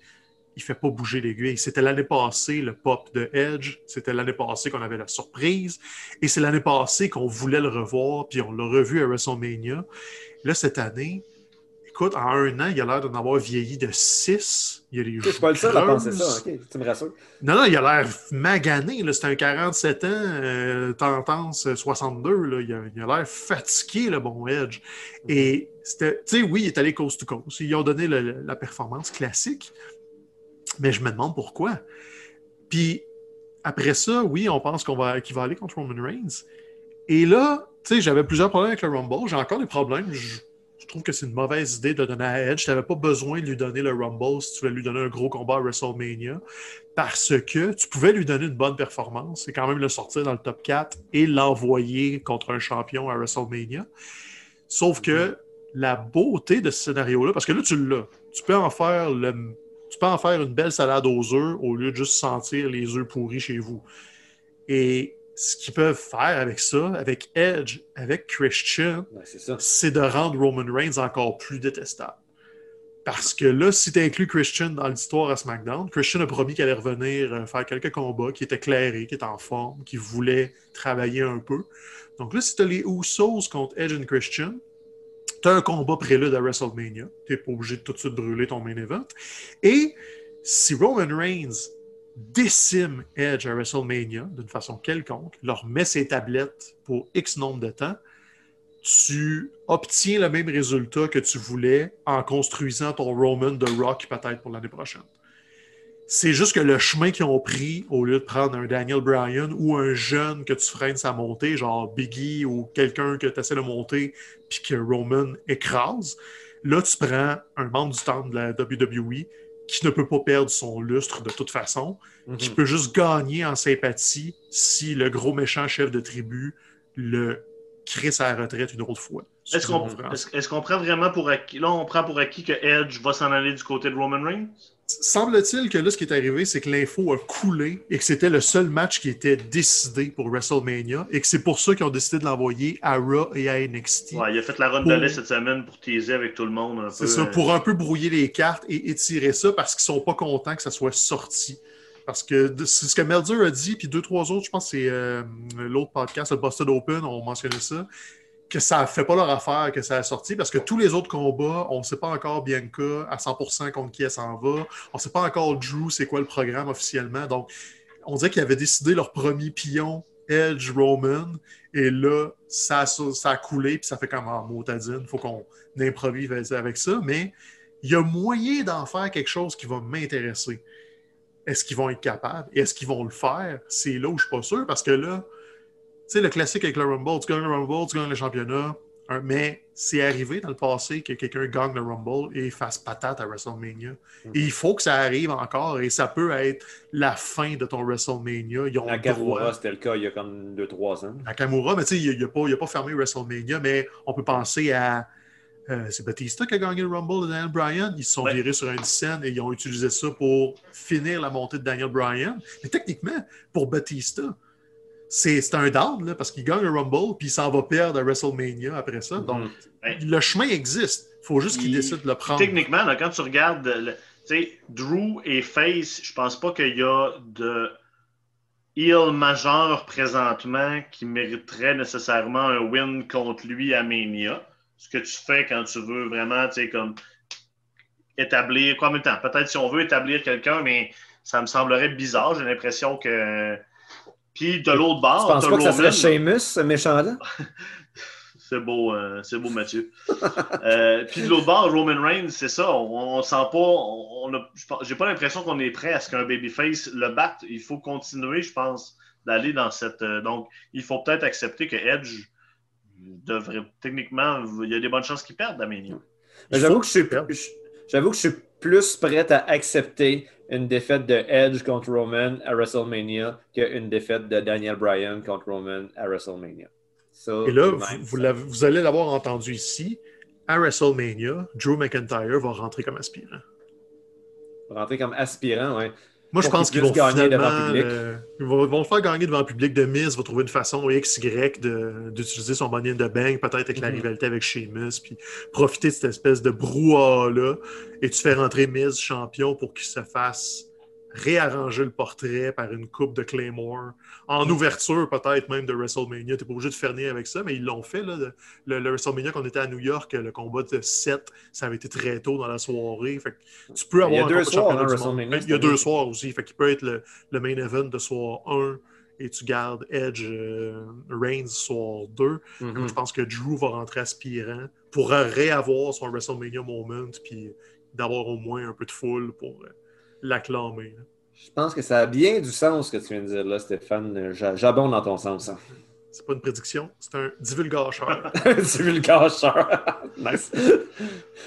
il fait pas bouger l'aiguille. C'était l'année passée le pop de Edge, c'était l'année passée qu'on avait la surprise, et c'est l'année passée qu'on voulait le revoir, puis on l'a revu à WrestleMania. Là, cette année, écoute, en un an, il a l'air d'en avoir vieilli de 6. Il a les Je suis pas le seul à penser ça, ok, tu me rassures. Non, non, il a l'air magané. C'est un 47 ans, euh, tendance euh, 62. Là. Il a l'air fatigué, le bon Edge. Et c'était, tu sais, oui, il est allé coast to coast. Ils ont donné le- la performance classique. Mais je me demande pourquoi. Puis après ça, oui, on pense qu'on va, qu'il va aller contre Roman Reigns. Et là, tu sais, j'avais plusieurs problèmes avec le Rumble. J'ai encore des problèmes. Je, je trouve que c'est une mauvaise idée de donner à Edge. Tu n'avais pas besoin de lui donner le Rumble si tu voulais lui donner un gros combat à WrestleMania. Parce que tu pouvais lui donner une bonne performance et quand même le sortir dans le top 4 et l'envoyer contre un champion à WrestleMania. Sauf que la beauté de ce scénario-là, parce que là, tu l'as. Tu peux en faire le, tu peux en faire une belle salade aux œufs au lieu de juste sentir les œufs pourris chez vous. Et ce qu'ils peuvent faire avec ça, avec Edge, avec Christian, c'est de rendre Roman Reigns encore plus détestable. Parce que là, si tu inclus Christian dans l'histoire à SmackDown, Christian a promis qu'il allait revenir euh, faire quelques combats, qui était clairé, qui était en forme, qui voulait travailler un peu. Donc là, si tu as les Usos contre Edge et Christian, tu as un combat prélude à WrestleMania. Tu n'es pas obligé de tout de suite brûler ton main event. Et si Roman Reigns décime Edge à WrestleMania d'une façon quelconque, leur met ses tablettes pour X nombre de temps, tu obtiens le même résultat que tu voulais en construisant ton Roman de Rock peut-être pour l'année prochaine. C'est juste que le chemin qu'ils ont pris, au lieu de prendre un Daniel Bryan ou un jeune que tu freines sa montée, genre Biggie ou quelqu'un que tu essaies de monter puis que Roman écrase, là tu prends un membre du temple de la WWE qui ne peut pas perdre son lustre de toute façon, qui Mhm. peut juste gagner en sympathie si le gros méchant chef de tribu le crée sa retraite une autre fois. Qu'on est-ce qu'on prend vraiment pour acquis. Là, on prend pour acquis que Edge va s'en aller du côté de Roman Reigns? Semble-t-il que là, ce qui est arrivé, c'est que l'info a coulé et que c'était le seul match qui était décidé pour WrestleMania et que c'est pour ça qu'ils ont décidé de l'envoyer à Raw et à NXT. Ouais, il a fait la run Pour- de lait cette semaine pour teaser avec tout le monde. C'est ça, euh, pour un peu brouiller les cartes et étirer ça parce qu'ils sont pas contents que ça soit sorti. Parce que c'est ce que Melzer a dit, puis deux, trois autres, je pense que c'est euh, l'autre podcast, le Busted Open, ont mentionné ça, que ça fait pas leur affaire que ça a sorti parce que tous les autres combats, on sait pas encore Bianca à 100% contre qui elle s'en va. On sait pas encore Drew, c'est quoi le programme officiellement. Donc, on dirait qu'ils avaient décidé leur premier pion, Edge, Roman, et là, ça, a- coulé, puis ça fait comme en motadine. faut qu'on improvise avec ça, mais il y a moyen d'en faire quelque chose qui va m'intéresser. Est-ce qu'ils vont être capables? Est-ce qu'ils vont le faire? C'est là où je suis pas sûr, parce que là, sais, le classique avec le Rumble, tu gagnes le Rumble, tu gagnes le championnat, mais c'est arrivé dans le passé que quelqu'un gagne le Rumble et fasse patate à WrestleMania. Et il faut que ça arrive encore, et ça peut être la fin de ton WrestleMania. Ils ont Nakamura, droit. c'était le cas il y a comme 2-3 ans. Nakamura, mais tu sais, il n'a pas, pas fermé WrestleMania, mais on peut penser à. euh, c'est Batista qui a gagné le Rumble de Daniel Bryan. Ils se sont Ouais. virés sur une scène et ils ont utilisé ça pour finir la montée de Daniel Bryan. Mais techniquement, pour Batista, c'est un down là, parce qu'il gagne le Rumble puis il s'en va perdre à WrestleMania après ça. Donc, Ouais. le chemin existe. Il faut juste qu'il Il- décide de le prendre. Techniquement, là, quand tu regardes, le- sais, Drew et Face, je pense pas qu'il y a de heel majeur présentement qui mériterait nécessairement un win contre lui à Mania. Ce que tu fais quand tu veux vraiment, tu sais, comme établir, quoi en même temps, peut-être si on veut établir quelqu'un, mais ça me semblerait bizarre. J'ai l'impression que. Puis de l'autre Tu bord, penses t'as pas que ça serait Sheamus, ce méchant-là? C'est beau, euh, c'est beau, Mathieu. Euh, puis de l'autre bord, Roman Reigns, c'est ça. On, on sent pas. On, on J'ai pas l'impression qu'on est prêt à ce qu'un babyface le batte. Il faut continuer, je pense, d'aller dans cette. euh, donc, il faut peut-être accepter que Edge devrait techniquement. Il y a des bonnes chances qu'il perde, Damien. J'avoue que, je suis, j'avoue que je suis plus prêt à accepter une défaite de Edge contre Roman à WrestleMania qu'une défaite de Daniel Bryan contre Roman à WrestleMania. Et là, vous, vous allez l'avoir entendu ici. À WrestleMania, Drew McIntyre va rentrer comme aspirant. Rentrer comme aspirant, ouais. Moi, je pense qu'il qu'ils vont gagner devant public. euh, ils vont, vont le faire gagner devant le public de Miz, va trouver une façon XY de- d'utiliser son money in the bank, peut-être avec la Mhm. rivalité avec Sheamus, puis profiter de cette espèce de brouhaha-là, et tu fais rentrer Miz champion pour qu'il se fasse réarranger le portrait par une coupe de Claymore, en ouverture peut-être même de WrestleMania. Tu n'es pas obligé de fermer avec ça, mais ils l'ont fait. Là, le, le- le WrestleMania qu'on était à New York, le combat de 7, ça avait été très tôt dans la soirée. Fait que tu peux Il y a avoir deux soirs, hein. WrestleMania, Il y a deux soirs aussi. Fait qu'il peut être le, le main event de soir 1 et tu gardes Edge euh, Reigns soir 2. Mhm. Je pense que Drew va rentrer aspirant pour réavoir son WrestleMania moment puis d'avoir au moins un peu de foule pour euh, l'acclamer. Je pense que ça a bien du sens ce que tu viens de dire là, Stéphane. J'a- J'abonde dans ton sens. hein. C'est pas une prédiction, c'est un veux le gâcheur. nice.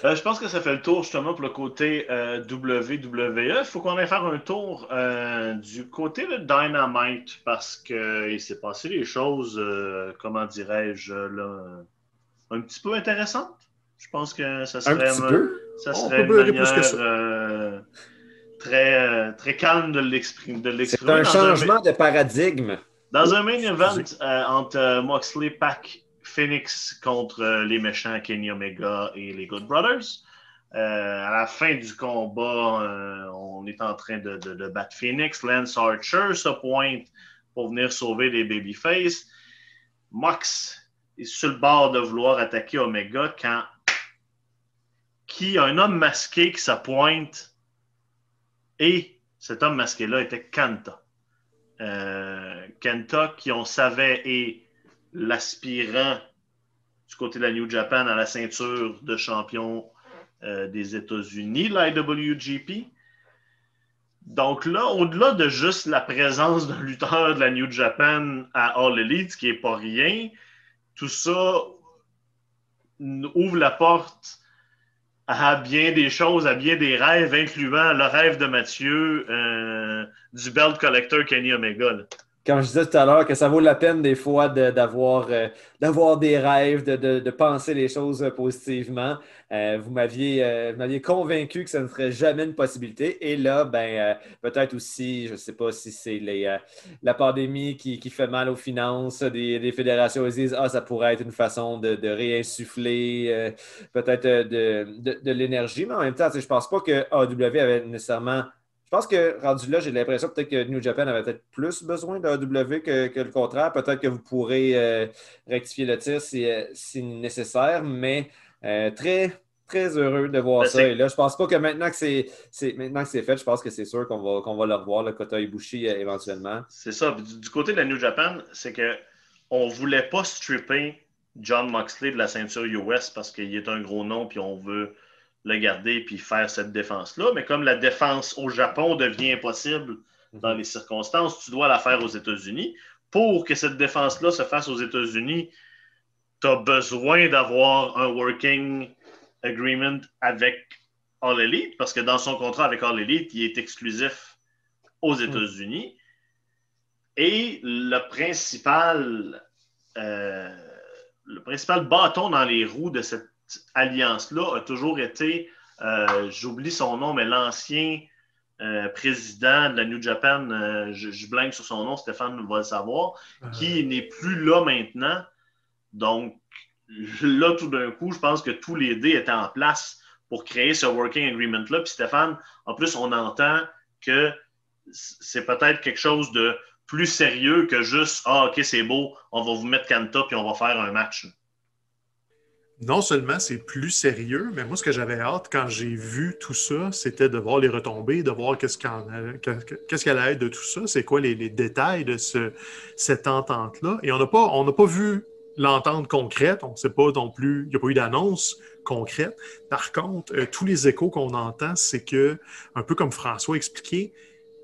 Euh, je pense que ça fait le tour justement pour le côté euh, WWE. Il faut qu'on aille faire un tour euh, du côté de Dynamite parce qu'il s'est passé des choses, euh, comment dirais-je, là, un petit peu intéressantes. Je pense que ça Un serait, petit peu. ça On serait peut une beurrer plus que manière ça. Très, euh, très calme de l'exprimer. de C'est un dans changement de paradigme. dans un main event euh, entre euh, Moxley, Pac, Phoenix contre les méchants Kenny Omega et les Good Brothers. Euh, à la fin du combat, euh, on est en train de, de- de battre Phoenix. Lance Archer se pointe pour venir sauver les babyface. Mox est sur le bord de vouloir attaquer Omega quand qui un homme masqué qui se pointe et cet homme masqué-là était Kanta. Euh, Kenta, qui on savait est l'aspirant du côté de la New Japan à la ceinture de champion euh, des États-Unis, l'IWGP. Donc là, au-delà de juste la présence d'un lutteur de la New Japan à All Elite, ce qui n'est pas rien, tout ça ouvre la porte à bien des choses, à bien des rêves, incluant le rêve de Mathieu euh, du belt collector Kenny Omega. Comme je disais tout à l'heure, que ça vaut la peine des fois de- d'avoir euh, d'avoir des rêves, de, de- de penser les choses euh, positivement. Euh, vous m'aviez euh, convaincu que ça ne serait jamais une possibilité. Et là, ben, euh, peut-être aussi, je ne sais pas si c'est la pandémie qui, qui fait mal aux finances des, des fédérations. Disent, ah, ça pourrait être une façon de, de réinsuffler peut-être de, de- de l'énergie. Mais en même temps, je ne pense pas que AEW avait nécessairement pense que rendu là, j'ai l'impression peut-être que New Japan avait peut-être plus besoin de AEW que, que le contraire. Peut-être que vous pourrez euh, rectifier le tir si, euh, si nécessaire, mais euh, très, très heureux de voir Ben, ça. Et là, je pense pas que maintenant que c'est maintenant que c'est fait, je pense que c'est sûr qu'on va, qu'on va le revoir, le Kota Ibushi, euh, éventuellement. C'est ça. Du côté de la New Japan, c'est que on voulait pas stripper John Moxley de la ceinture US parce qu'il est un gros nom puis on veut le garder puis faire cette défense-là. Mais comme la défense au Japon devient impossible dans les circonstances, tu dois la faire aux États-Unis. Pour que cette défense-là se fasse aux États-Unis, tu as besoin d'avoir un working agreement avec All Elite parce que dans son contrat avec All Elite, il est exclusif aux États-Unis. Et le principal, euh, le principal bâton dans les roues de cette alliance-là a toujours été, euh, j'oublie son nom, mais l'ancien euh, président de la New Japan, euh, je, je blanque sur son nom, Stéphane va le savoir, Euh, qui n'est plus là maintenant. Donc, là, tout d'un coup, je pense que tous les dés étaient en place pour créer ce working agreement-là. Puis Stéphane, en plus, on entend que c'est peut-être quelque chose de plus sérieux que juste Ah, OK, c'est beau, on va vous mettre Kanta puis on va faire un match. Non seulement c'est plus sérieux, mais moi, ce que j'avais hâte quand j'ai vu tout ça, c'était de voir les retombées, de voir qu'est-ce allait être de tout ça, c'est quoi les, détails de ce, cette entente-là. Et on n'a pas, pas vu l'entente concrète, on ne sait pas non plus, il n'y a pas eu d'annonce concrète. Par contre, euh, tous les échos qu'on entend, c'est que, un peu comme François expliquait,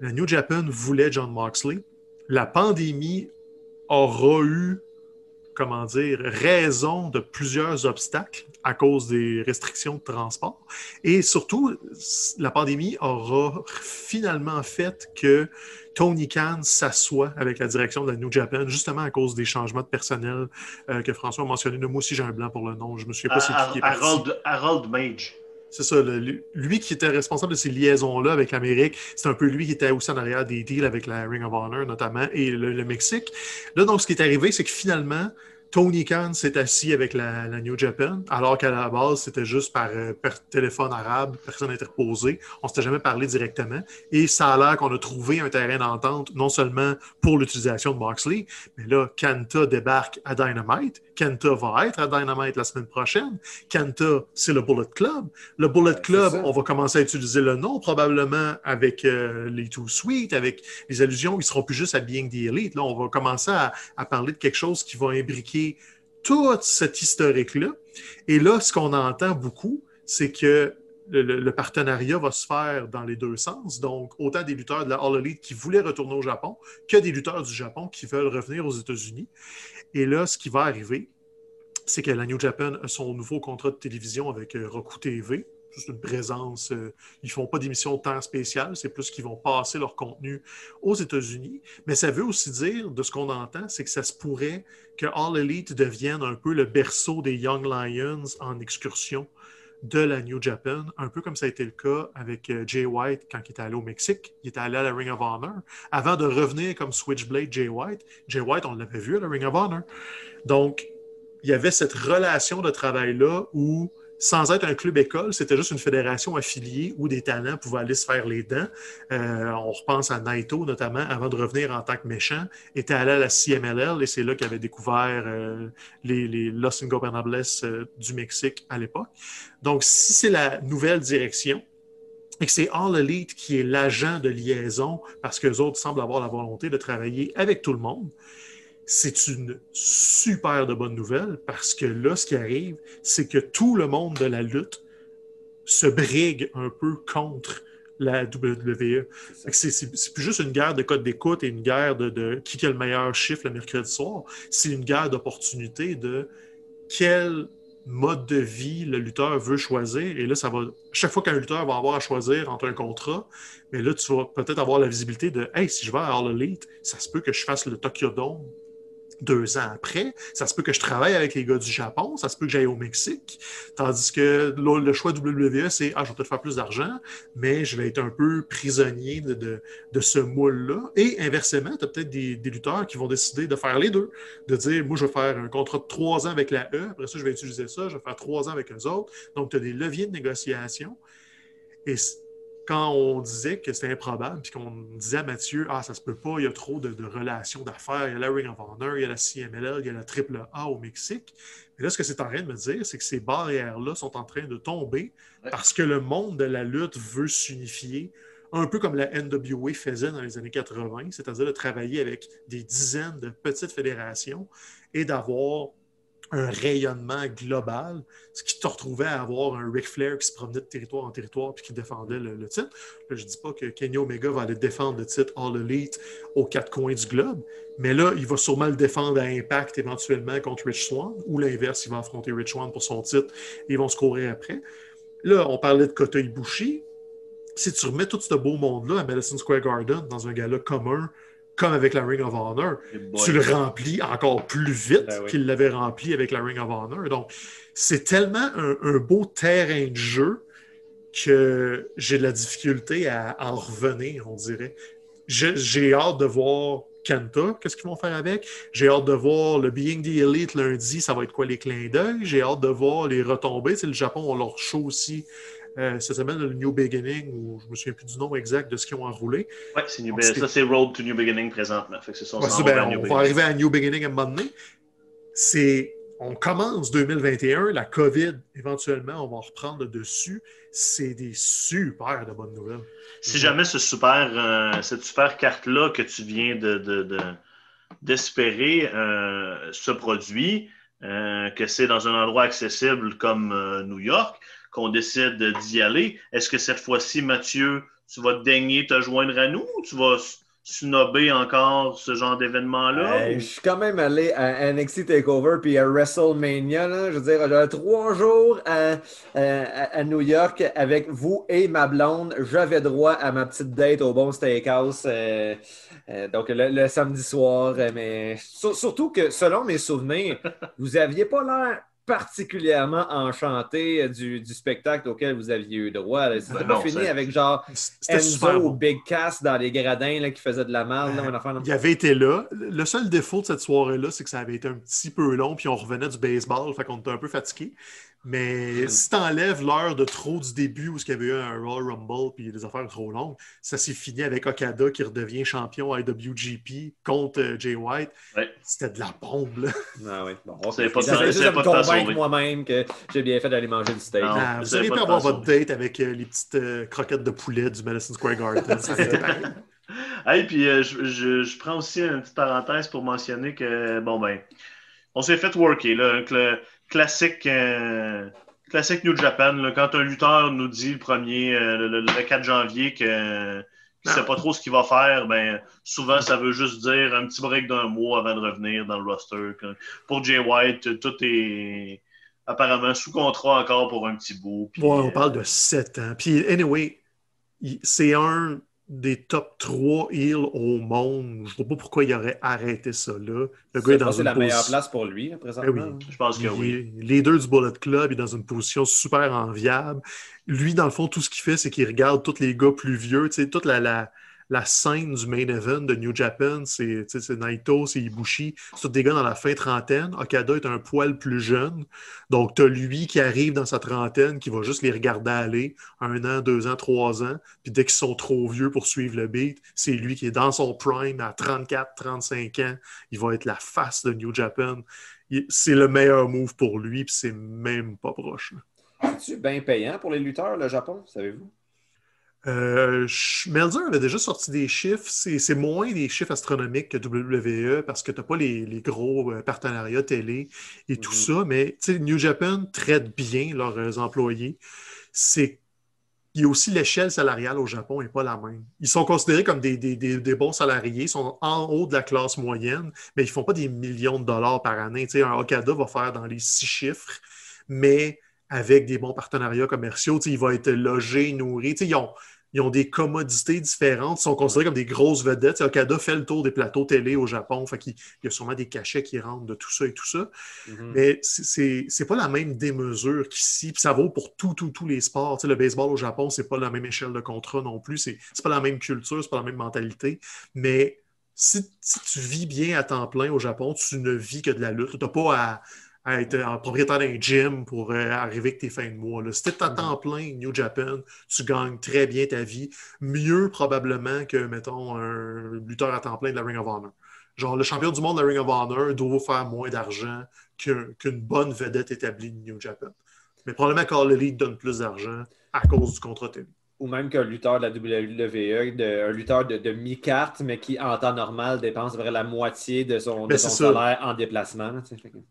la New Japan voulait John Moxley. La pandémie aura eu comment dire, raison de plusieurs obstacles à cause des restrictions de transport. Et surtout, la pandémie aura finalement fait que Tony Khan s'assoit avec la direction de la New Japan, justement à cause des changements de personnel euh, que François a mentionné. Moi aussi, j'ai un blanc pour le nom. Je me souviens pas est parti. Harold, Harold Mage. C'est ça, le- lui qui était responsable de ces liaisons-là avec l'Amérique, c'est un peu lui qui était aussi en arrière des deals avec la Ring of Honor notamment et le, Mexique. Là, donc, ce qui est arrivé, c'est que finalement, Tony Khan s'est assis avec la, New Japan, alors qu'à la base, c'était juste par, euh, téléphone arabe, personne interposée. On ne s'était jamais parlé directement. Et ça a l'air qu'on a trouvé un terrain d'entente, non seulement pour l'utilisation de Moxley, mais là, Kanta débarque à Dynamite. Kanta va être à Dynamite la semaine prochaine. Kanta, c'est le Bullet Club. Le Bullet Club, on va commencer à utiliser le nom probablement avec euh, les Two Suites, avec les allusions. Ils seront plus juste à Being the Elite. Là, on va commencer à, à parler de quelque chose qui va imbriquer tout cet historique-là. Et là, ce qu'on entend beaucoup, c'est que le, le- le partenariat va se faire dans les deux sens. Donc, autant des lutteurs de la All Elite qui voulaient retourner au Japon que des lutteurs du Japon qui veulent revenir aux États-Unis. Et là, ce qui va arriver, c'est que la New Japan a son nouveau contrat de télévision avec euh, Roku TV. Juste une présence. euh, ils font pas d'émissions de temps spéciales, c'est plus qu'ils vont passer leur contenu aux États-Unis. Mais ça veut aussi dire, de ce qu'on entend, c'est que ça se pourrait que All Elite devienne un peu le berceau des Young Lions en excursion de la New Japan, un peu comme ça a été le cas avec euh, Jay White quand il était allé au Mexique. Il était allé à la Ring of Honor. Avant de revenir comme Switchblade Jay White, Jay White, on l'avait vu à la Ring of Honor. Donc, il y avait cette relation de travail-là où, sans être un club école, c'était juste une fédération affiliée où des talents pouvaient aller se faire les dents. Euh, on repense à Naito, notamment, avant de revenir en tant que méchant, était allé à la CMLL et c'est là qu'il avait découvert euh, les, les Los Ingobernables euh, du Mexique à l'époque. Donc, si c'est la nouvelle direction, et que c'est All Elite qui est l'agent de liaison parce qu'eux autres semblent avoir la volonté de travailler avec tout le monde, c'est une super de bonne nouvelle parce que là, ce qui arrive, c'est que tout le monde de la lutte se brigue un peu contre la WWE. C'est plus juste une guerre de code d'écoute et une guerre de, de qui a le meilleur chiffre le mercredi soir. C'est une guerre d'opportunité de quel mode de vie le lutteur veut choisir. Et là, ça va. Chaque fois qu'un lutteur va avoir à choisir entre un contrat, mais là, tu vas peut-être avoir la visibilité de Hey, si je vais à All Elite, ça se peut que je fasse le Tokyo Dome deux ans après. Ça se peut que je travaille avec les gars du Japon, ça se peut que j'aille au Mexique. Tandis que le choix WWE, c'est Ah, je vais peut-être faire plus d'argent, mais je vais être un peu prisonnier de, de, ce moule-là. Et inversement, tu as peut-être des, des, lutteurs qui vont décider de faire les deux. De dire Moi, je vais faire un contrat de trois ans avec la E, après ça, je vais utiliser ça, je vais faire trois ans avec eux autres. Donc, tu as des leviers de négociation. Et quand on disait que c'était improbable, puis qu'on disait à Mathieu, ah, ça se peut pas, il y a trop de, de relations d'affaires, il y a la Ring of Honor, il y a la CMLL, il y a la AAA au Mexique. Mais là, ce que c'est en train de me dire, c'est que ces barrières-là sont en train de tomber Ouais. parce que le monde de la lutte veut s'unifier, un peu comme la NWA faisait dans les années 80, c'est-à-dire de travailler avec des dizaines de petites fédérations et d'avoir un rayonnement global, ce qui te retrouvait à avoir un Ric Flair qui se promenait de territoire en territoire puis qui défendait le, titre. Là, je ne dis pas que Kenny Omega va aller défendre le titre All Elite aux quatre coins du globe, mais là, il va sûrement le défendre à Impact éventuellement contre Rich Swan, ou l'inverse, il va affronter Rich Swan pour son titre et ils vont se courir après. Là, on parlait de Kota Ibushi. Si tu remets tout ce beau monde-là à Madison Square Garden dans un gala commun, comme avec la Ring of Honor, tu le remplis encore plus vite Ben oui. qu'il l'avait rempli avec la Ring of Honor. Donc, c'est tellement un, un beau terrain de jeu que j'ai de la difficulté à en revenir, on dirait. J'ai hâte de voir Kenta, qu'est-ce qu'ils vont faire avec? J'ai hâte de voir le Being the Elite lundi, ça va être quoi les clins d'œil? J'ai hâte de voir les retombées. Sais, le Japon a leur show aussi euh, cette semaine, le New Beginning, où je me souviens plus du nom exact de ce qu'ils ont enroulé. Ouais, c'est New Donc, Be- c'est- ça, c'est Road to New Beginning présentement. Fait que ça, on Ouais, ben, on va Beginning. arriver à New Beginning à un moment donné. C'est, on commence 2021, la COVID, éventuellement, on va en reprendre le dessus. C'est des super de bonnes nouvelles. Si jamais ce super, euh, cette super carte-là que tu viens de, de- de- d'espérer euh, se produit, euh, que c'est dans un endroit accessible comme euh, New York, qu'on décide d'y aller, est-ce que cette fois-ci, Mathieu, tu vas daigner te joindre à nous ou tu vas snobber encore ce genre d'événement-là? Euh, je suis quand même allé à NXT TakeOver puis à WrestleMania. je veux dire, j'avais trois jours à, New York avec vous et ma blonde. J'avais droit à ma petite date au bon steakhouse. euh, euh, donc le, samedi soir. Mais sur- surtout que, selon mes souvenirs, vous aviez pas l'air particulièrement enchanté euh, du, du spectacle auquel vous aviez eu droit. C'était Ben pas non, fini c'est- avec genre Enzo bon. Big Cass dans les gradins là, qui faisait de la merde. Ben, affaire Il avait été là. Le seul défaut de cette soirée-là, c'est que ça avait été un petit peu long, puis on revenait du baseball, fait qu'on était un peu fatigué. Mais si t'enlèves l'heure de trop du début où il y avait eu un Royal Rumble puis des affaires trop longues, ça s'est fini avec Okada qui redevient champion IWGP contre euh, Jay White. Ouais. C'était de la bombe, là. Ah oui. Bon, pas de juste c'est de pas me de temps convaincre moi-même que j'ai bien fait d'aller manger du steak. Non. Ah, vous avez pu avoir votre date avec euh, les petites euh, croquettes de poulet du Madison Square Garden. Ça. Hey, puis euh, je, je- je prends aussi une petite parenthèse pour mentionner que, bon, ben, on s'est fait worker, là, classique, euh, classique New Japan, là, quand un lutteur nous dit le premier, euh, le, le- le 4 janvier que euh, qu'il sait Non. pas trop ce qu'il va faire, ben, souvent, ça veut juste dire un petit break d'un mois avant de revenir dans le roster. Pour Jay White, tout est apparemment sous contrat encore pour un petit bout. puis, Ouais, on parle de 7 ans. Puis, anyway, c'est un des top 3 heels au monde. Je vois pas pourquoi il aurait arrêté ça là. Le gars est dans C'est une la meilleure place pour lui, là, présentement. Eh oui. Je pense que Il oui. leader du Bullet Club, il est dans une position super enviable. Lui, dans le fond, tout ce qu'il fait, c'est qu'il regarde tous les gars plus vieux. Tu sais, toute la, la, la scène du main event de New Japan, c'est Naito, c'est Ibushi. C'est des gars dans la fin trentaine. Okada est un poil plus jeune. Donc, tu as lui qui arrive dans sa trentaine, qui va juste les regarder aller, un an, deux ans, trois ans. Puis dès qu'ils sont trop vieux pour suivre le beat, c'est lui qui est dans son prime à 34, 35 ans. Il va être la face de New Japan. C'est le meilleur move pour lui, puis c'est même pas proche. C'est-tu bien payant pour les lutteurs, le Japon, savez-vous? Euh, Melzer avait déjà sorti des chiffres. C'est moins des chiffres astronomiques que WWE parce que tu n'as pas les, les gros euh, partenariats télé et tout Mhm. ça. Mais New Japan traite bien leurs euh, employés. C'est il y a aussi l'échelle salariale au Japon n'est pas la même. Ils sont considérés comme des, des- des- des bons salariés, ils sont en haut de la classe moyenne, mais ils ne font pas des millions de dollars par année. Un Okada va faire dans les six chiffres, mais avec des bons partenariats commerciaux. Tu sais, il va être logé, nourri. Tu sais, ils ont, ils ont des commodités différentes, ils sont considérés comme des grosses vedettes. Okada fait le tour des plateaux télé au Japon, fait qu'il y a sûrement des cachets qui rentrent de tout ça et tout ça. Mhm. Mais c'est c'est pas la même démesure qu'ici. Puis ça vaut pour tout, tout, tous les sports. Tu sais, le baseball au Japon, c'est pas la même échelle de contrat non plus. C'est c'est pas la même culture, c'est pas la même mentalité. Mais si, si tu vis bien à temps plein au Japon, tu ne vis que de la lutte. Tu n'as pas à, à être un propriétaire d'un gym pour euh, arriver avec tes fins de mois. là. Si tu es à temps plein New Japan, tu gagnes très bien ta vie. Mieux probablement que, mettons, un lutteur à temps plein de la Ring of Honor. Genre, le champion du monde de la Ring of Honor doit faire moins d'argent qu'un- qu'une bonne vedette établie de New Japan. Mais probablement qu'All Elite donne plus d'argent à cause du contrat télé. Ou même qu'un lutteur de la WWE, de- un lutteur de, de mi-carte, mais qui en temps normal dépense vrai la moitié de son, de Ben, son c'est ça. salaire en déplacement. là,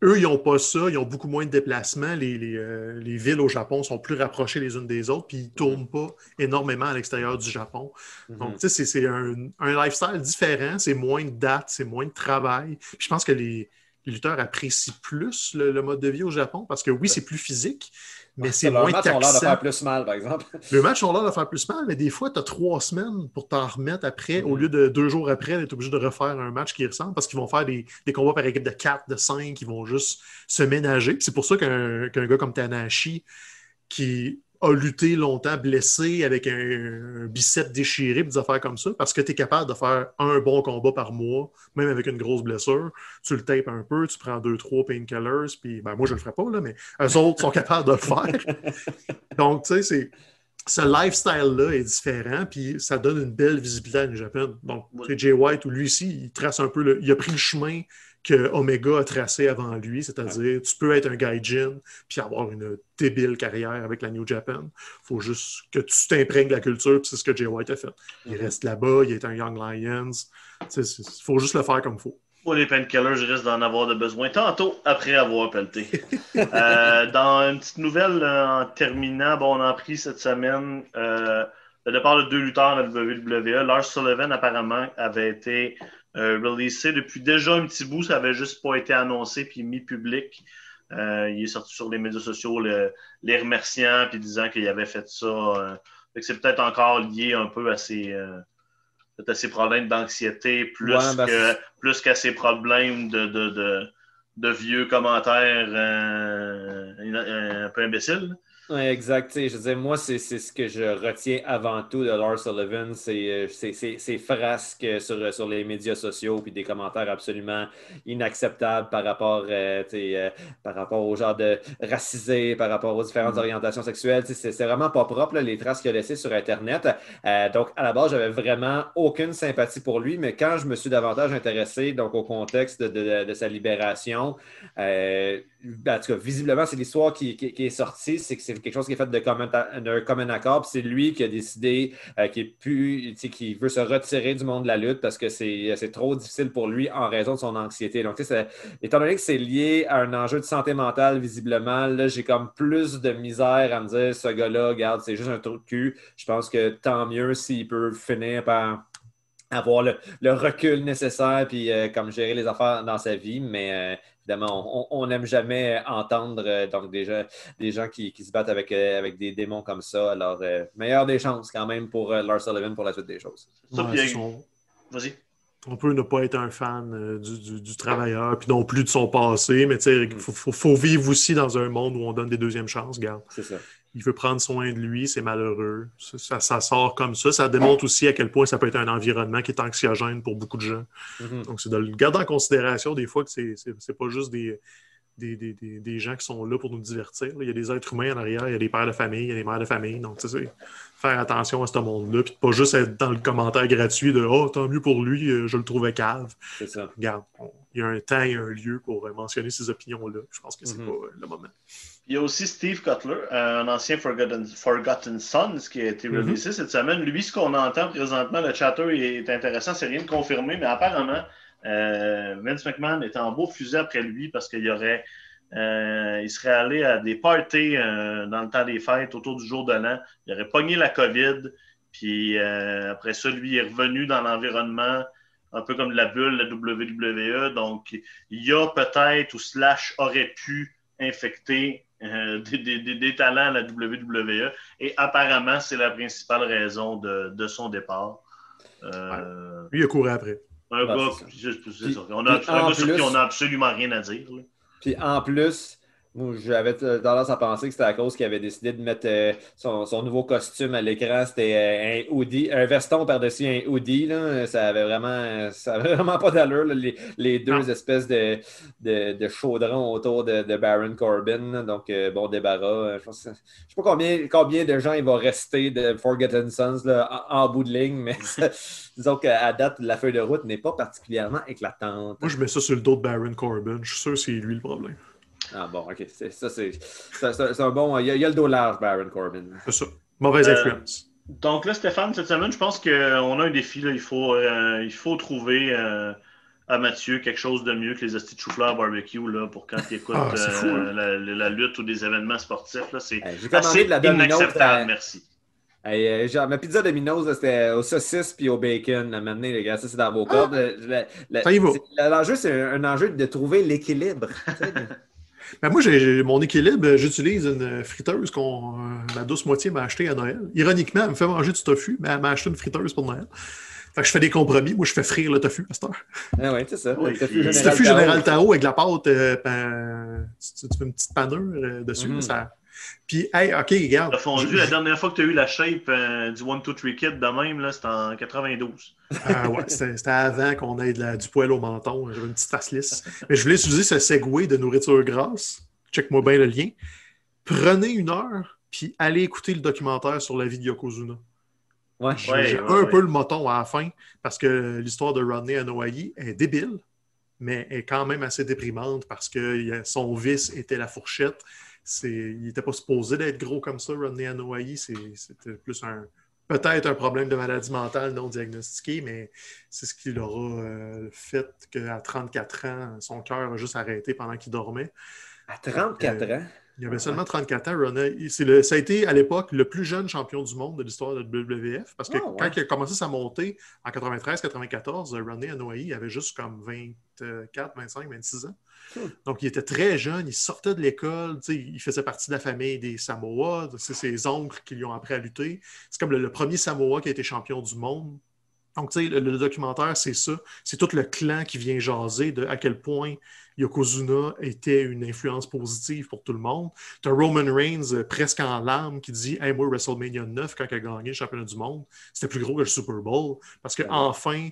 Eux, ils n'ont pas ça. Ils ont beaucoup moins de déplacements. Les, les, euh, les villes au Japon sont plus rapprochées les unes des autres, puis ils ne tournent pas énormément à l'extérieur du Japon. Donc, Mhm. tu sais, c'est- un, un lifestyle différent. C'est moins de dates, c'est moins de travail. Puis je pense que les, les lutteurs apprécient plus le, le mode de vie au Japon parce que oui, c'est plus physique, mais c'est Leurs moins matchs ont l'air de taxant. faire plus mal, par exemple. Le match ont l'air de faire plus mal, mais des fois, tu as trois semaines pour t'en remettre après, au Mhm. lieu de deux jours après, d'être obligé de refaire un match qui ressemble parce qu'ils vont faire des, des combats par équipe de 4, de 5, ils vont juste se ménager. C'est pour ça qu'un qu'un gars comme Tanahashi, qui a lutté longtemps blessé avec un, un bicep déchiré, des affaires comme ça, parce que tu es capable de faire un bon combat par mois, même avec une grosse blessure. Tu le tapes un peu, tu prends deux, trois painkillers, puis ben, moi, je le ferai pas, là, mais eux autres sont capables de le faire. Donc, tu sais, c'est ce lifestyle-là est différent, puis ça donne une belle visibilité à New Japan. Donc, sais, Jay White, ou lui ici, il trace un peu, le- il a pris le chemin que Omega a tracé avant lui, c'est-à-dire tu peux être un gaijin puis avoir une débile carrière avec la New Japan. faut juste que tu t'imprègnes de la culture, puis c'est ce que Jay White a fait. Il reste là-bas, il est un Young Lions. Il faut juste le faire comme il faut. Pour les painkillers, je risque d'en avoir de besoin tantôt après avoir pelleté. Euh, dans une petite nouvelle euh, en terminant, bon, on a appris cette semaine euh, le départ de deux lutteurs de la WWE. Lars Sullivan, apparemment, avait été euh, releasé depuis déjà un petit bout. Ça avait juste pas été annoncé puis mis public. Euh, il est sorti sur les médias sociaux le- les remerciant puis disant qu'il avait fait ça. euh, fait que c'est peut-être encore lié un peu à ses, euh, à ses problèmes d'anxiété plus Ouais, ben, que plus qu'à ses problèmes de, de, de, de vieux commentaires un peu imbéciles. Ouais, exact. Je veux dire, moi, c'est c'est ce que je retiens avant tout de Lars Sullivan, c'est euh, c'est- ces frasques sur, sur les médias sociaux, puis des commentaires absolument inacceptables par rapport, euh, euh, par rapport aux gens de racisés, par rapport aux différentes Mm. orientations sexuelles. C'est c'est vraiment pas propre, là, les traces qu'il a laissées sur Internet. Euh, donc, à la base, j'avais vraiment aucune sympathie pour lui, mais quand je me suis davantage intéressé donc, au contexte de, de- de sa libération, euh, en tout cas, visiblement, c'est l'histoire qui, qui- qui est sortie, c'est que c'est quelque chose qui est fait d'un commun accord, c'est lui qui a décidé euh, qu'il est plus- qu'il veut se retirer du monde de la lutte parce que c'est trop difficile pour lui en raison de son anxiété. Donc, étant donné que c'est lié à un enjeu de santé mentale, visiblement, là, j'ai comme plus de misère à me dire, ce gars-là, regarde, c'est juste un trou de cul. Je pense que tant mieux s'il peut finir par avoir le, le recul nécessaire puis euh, comme gérer les affaires dans sa vie, mais euh, évidemment, on n'aime jamais entendre euh, donc des gens, des gens qui, qui se battent avec, euh, avec des démons comme ça. Alors, euh, meilleure des chances quand même pour euh, Lars Sullivan pour la suite des choses. Ça, Ouais, puis il y a- son- Vas-y. on peut ne pas être un fan euh, du, du- du travailleur, puis non plus de son passé, mais tu sais, il Mm. faut, faut- faut vivre aussi dans un monde où on donne des deuxièmes chances, garde. C'est ça. Il veut prendre soin de lui, c'est malheureux. Ça, ça- ça sort comme ça. Ça démontre aussi à quel point ça peut être un environnement qui est anxiogène pour beaucoup de gens. Mhm. Donc, c'est de le garder en considération des fois que c'est pas juste des, des, des- des- des gens qui sont là pour nous divertir. Il y a des êtres humains en arrière, il y a des pères de famille, il y a des mères de famille. Donc, tu sais, c'est faire attention à ce monde-là, puis pas juste être dans le commentaire gratuit de Oh, tant mieux pour lui, euh, je le trouvais cave. C'est ça. Regarde, il y a un temps et un lieu pour euh, mentionner ces opinions-là. Je pense que c'est Mhm. pas euh, le moment. Il y a aussi Steve Cutler, un ancien Forgotten, Forgotten Sons qui a été releasé cette semaine. Lui, ce qu'on entend présentement, le chatter est intéressant, c'est rien de confirmé, mais apparemment, euh, Vince McMahon est en beau fusil après lui parce qu'il y aurait. euh, il serait allé à des parties euh, dans le temps des fêtes autour du jour de l'an. Il aurait pogné la COVID, puis après ça, lui est revenu dans l'environnement, un peu comme la bulle, la WWE. Donc, il y a peut-être ou slash aurait pu infecter euh, des, des- des- des talents à la WWE. Et apparemment, c'est la principale raison de, de son départ. Euh, Lui, il a couru après. Un Ah, gars, c'est ça. c'est- c'est Puis- ça. On a, un sur qui plus- on n'a absolument rien à dire. là. Puis en plus, j'avais tendance à penser que c'était à cause qu'il avait décidé de mettre euh, son, son nouveau costume à l'écran. C'était euh, un hoodie, un veston par-dessus un hoodie. Là. Ça avait vraiment, ça avait vraiment pas d'allure, les, les deux espèces de, de, de chaudrons autour de, de Baron Corbin. là. Donc, euh, bon débarras. Euh, Je je sais pas combien, combien de gens il va rester de Forgotten Sons là, en, en bout de ligne, mais disons qu'à date, la feuille de route n'est pas particulièrement éclatante. Moi, je mets ça sur le dos de Baron Corbin. Je suis sûr que c'est lui le problème. Ah bon, ok. C'est- Ça, c'est ça, c'est- c'est un bon. Il y, a, il y a le dos large, Baron Corbin. C'est ça. Mauvaise Euh, influence. Donc là, Stéphane, cette semaine, je pense qu'on a un défi. Là. Il, faut, euh, il faut trouver euh, à Mathieu quelque chose de mieux que les hosties de chou-fleur barbecue là, pour quand il écoute Ah, fou, euh, hein. la, la- la lutte ou des événements sportifs. là. C'est Hey, J'ai commandé assez de la inacceptable, merci. hey, genre, ma pizza Domino's, c'était aux saucisses puis au bacon. À maintenant, les gars, ça, c'est dans vos cordes. Va. c'est- L'enjeu, c'est un, un enjeu de trouver l'équilibre. Ben, moi, j'ai j'ai- mon équilibre, euh, j'utilise une friteuse qu'on euh, ma douce moitié m'a acheté à Noël. Ironiquement, elle me fait manger du tofu, mais elle m'a acheté une friteuse pour Noël. Fait que je fais des compromis. Moi, je fais frire le tofu à cette heure. ah ouais, c'est ça. Oui, Le tofu général tofu général Tao avec la pâte, euh, ben, tu, tu fais une petite panure euh, dessus. Mhm. ça... Puis, hey, OK, regarde. T'as fondu Je- la dernière fois que tu as eu la shape euh, du One, Two, Three Kid de même, là, c'était en 92. Ah ouais, c'était avant qu'on ait de la- du poil au menton. J'avais une petite face lisse. Mais je voulais utiliser ce segway de nourriture grasse. Check-moi bien le lien. Prenez une heure, puis allez écouter le documentaire sur la vie de Yokozuna. Ouais. J'ai Ouais, j'ai ouais, un ouais. peu le moton à la fin, parce que l'histoire de Rodney à Hawaii est débile, mais est quand même assez déprimante parce que son vice était la fourchette. C'est- Il n'était pas supposé d'être gros comme ça, Rodney. C'est- C'était plus un peut-être un problème de maladie mentale non diagnostiqué, mais c'est ce qui l'aura euh, fait qu'à 34 ans, son cœur a juste arrêté pendant qu'il dormait. À 34 ans? Il avait seulement 34 ans, Ronnie. Le- ça a été à l'époque le plus jeune champion du monde de l'histoire de la WWF. Parce que Ah, ouais. quand il a commencé sa montée en 93-94, Ronnie Anoa'i avait juste comme 24, 25, 26 ans. Hmm. Donc il était très jeune, il sortait de l'école, il faisait partie de la famille des Samoa, c'est ses oncles qui lui ont appris à lutter. C'est comme le, le premier Samoa qui a été champion du monde. Donc, tu sais, le, le documentaire, c'est ça. C'est tout le clan qui vient jaser de à quel point Yokozuna était une influence positive pour tout le monde. Tu as Roman Reigns euh, presque en larmes qui dit Hey, moi, WrestleMania 9, quand il a gagné le championnat du monde, c'était plus gros que le Super Bowl. Parce que Ouais. enfin,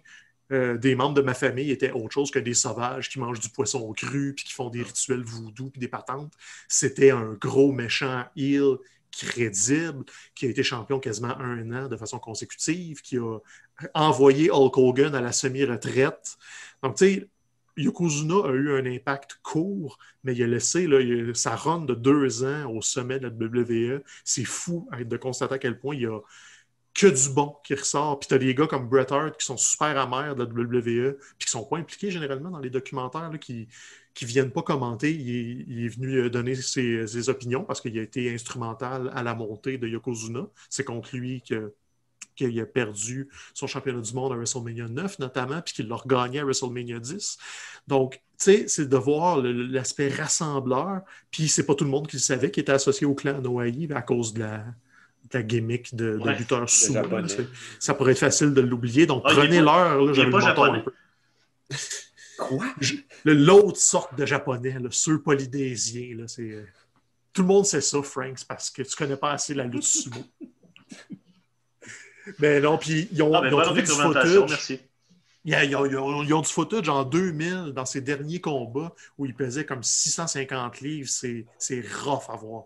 euh, des membres de ma famille étaient autre chose que des sauvages qui mangent du poisson cru puis qui font des rituels voodoo puis des patentes. C'était un gros méchant heel crédible qui a été champion quasiment un an de façon consécutive, qui a envoyé Hulk Hogan à la semi-retraite. Donc, tu sais, Yokozuna a eu un impact court, mais il a laissé là, sa run de deux ans au sommet de la WWE. C'est fou hein, de constater à quel point il y a que du bon qui ressort. Puis tu as des gars comme Bret Hart qui sont super amers de la WWE, puis qui sont pas impliqués généralement dans les documentaires, qui qui viennent pas commenter. Il est, il est venu euh, donner ses, ses opinions parce qu'il a été instrumental à la montée de Yokozuna. C'est contre lui que qu'il a perdu son championnat du monde à WrestleMania 9, notamment, puis qu'il l'a regagné à WrestleMania 10. Donc, tu sais, c'est de voir l'aspect rassembleur, puis c'est pas tout le monde qui le savait, qui était associé au clan Noailly à cause de la, de la gimmick de, lutteur. C'est- Ça pourrait être facile de l'oublier, donc Ah, prenez l'heure. j'avais le menton japonais. un peu. Quoi? L'autre sorte de japonais, là, ceux là, euh, Tout le monde sait ça, Frank, parce que tu connais pas assez la lutte sumo. Mais non, puis ils ont, Ah, ben ils ont trouvé du footage. merci. Ils ont, ils ont- ils ont- ils ont du footage en 2000 dans ses derniers combats où il pesait comme 650 livres. C'est c'est rough à voir.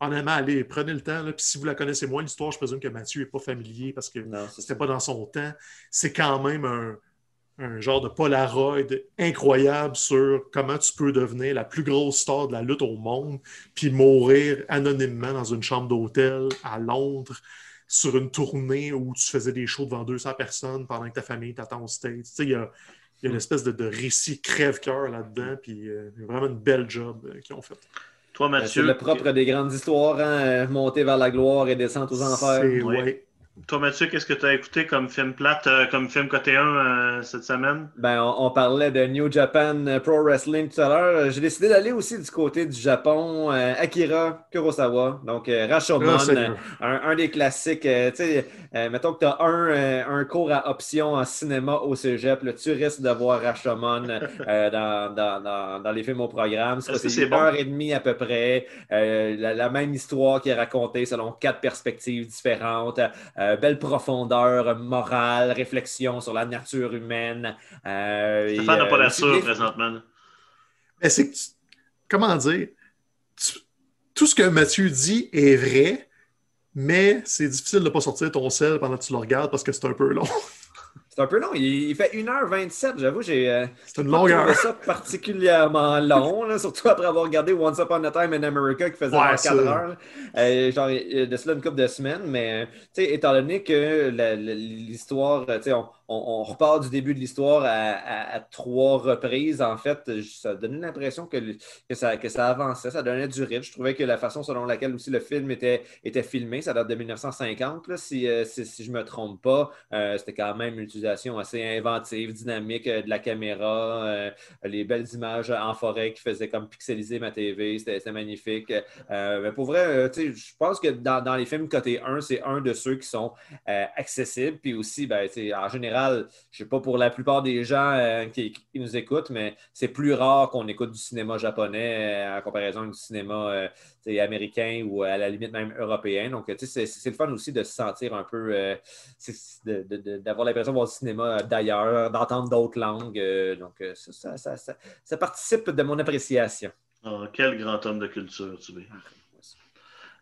Honnêtement, allez, prenez le temps. là, Puis si vous la connaissez moins, l'histoire, je présume que Mathieu n'est pas familier parce que c'était pas dans son temps. C'est quand même un, un genre de Polaroid incroyable sur comment tu peux devenir la plus grosse star de la lutte au monde, puis mourir anonymement dans une chambre d'hôtel à Londres sur une tournée où tu faisais des shows devant 200 personnes pendant que ta famille t'attend au States. Tu sais, il y a, il y a une espèce de, de récit crève-cœur là-dedans, puis euh, vraiment une belle job euh, qu'ils ont fait. Toi, Ben, C'est Mathieu. le propre des grandes histoires, hein, euh, monter vers la gloire et descendre aux enfers. C'est Ouais. ouais. Toi, Mathieu, qu'est-ce que tu as écouté comme film plate, euh, comme film côté 1 euh, cette semaine? Ben, on, on parlait de New Japan euh, Pro Wrestling tout à l'heure. J'ai décidé d'aller aussi du côté du Japon. euh, Akira Kurosawa, donc euh, Rashomon, Ah, un, un des classiques. euh, tu sais, euh, mettons que tu as un, euh, un cours à option en cinéma au cégep, là, tu risques de voir Rashomon euh, dans, dans, dans, dans les films au programme. C'est une bon? heure et demie à peu près. Euh, la, la même histoire qui est racontée selon quatre perspectives différentes. Euh, belle profondeur morale, réflexion sur la nature humaine. Euh, Stéphane n'a pas euh, l'air aussi sûr des- présentement. Mais c'est que tu- Comment dire? Tu- Tout ce que Mathieu dit est vrai, mais c'est difficile de ne pas sortir ton sel pendant que tu le regardes parce que c'est un peu long. C'est un peu long. Il, fait 1h27, j'avoue. J'ai euh, C'est une trouvé longueur. ça particulièrement long, là, surtout après avoir regardé Once Upon a Time in America qui faisait Ouais, genre 4 ça. heures. Euh, genre, de cela une couple de semaines, mais euh, étant donné que l'histoire, on, on- on repart du début de l'histoire à, à- à trois reprises, en fait, ça donnait l'impression que, ça, que ça avançait, ça donnait du rythme. Je trouvais que la façon selon laquelle aussi le film était, était filmé, ça date de 1950, là, si, euh, si, si je ne me trompe pas, euh, c'était quand même une utilisation assez inventive, dynamique euh, de la caméra, euh, les belles images en forêt qui faisaient comme pixeliser ma TV, c'était magnifique. Euh, mais pour vrai, je pense que dans, les films côté 1, c'est un de ceux qui sont accessibles. Puis aussi, ben, en général, je sais pas pour la plupart des gens qui, qui nous écoutent, mais c'est plus rare qu'on écoute du cinéma japonais en comparaison du cinéma américain ou à la limite même européen. Donc, tu sais, c'est c'est le fun aussi de se sentir un peu, euh, de- de- de- d'avoir l'impression de voir du cinéma d'ailleurs, d'entendre d'autres langues. euh, donc, euh, ça, ça, ça, ça- ça participe de mon appréciation. Oh, quel grand homme de culture tu es.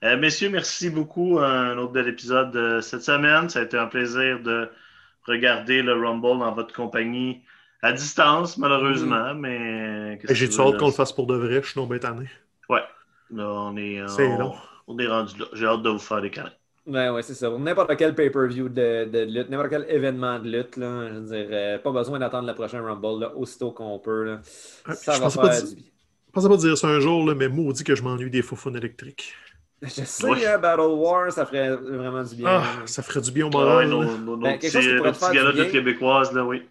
Euh, messieurs, merci beaucoup. Un autre bel épisode cette semaine. Ça a été un plaisir de regarder le Rumble dans votre compagnie à distance, malheureusement. Mais qu'est-ce que J'ai veux, hâte qu'on le fasse pour de vrai. Je suis non. Ouais. Là, on est, C'est on, long. on est rendu là. J'ai hâte de vous faire des câlins. Ben ouais, c'est ça. Pour N'importe quel pay-per-view de, de lutte, n'importe quel événement de lutte, là, je veux dire, euh, pas besoin d'attendre le prochain Rumble, là, aussitôt qu'on peut. là. Ah, ça je va faire pas du bien. Je pensais pas dire ça un jour, là, mais maudit que je m'ennuie des faufounes électriques. Je sais, Oui. hein, Battle War, ça ferait vraiment du bien. Ah, ça ferait du bien au Ah ouais, moral. nos, là. nos, nos Ben, quelque petits, chose qui pourrait nos petits du de bien. québécoises, là, oui.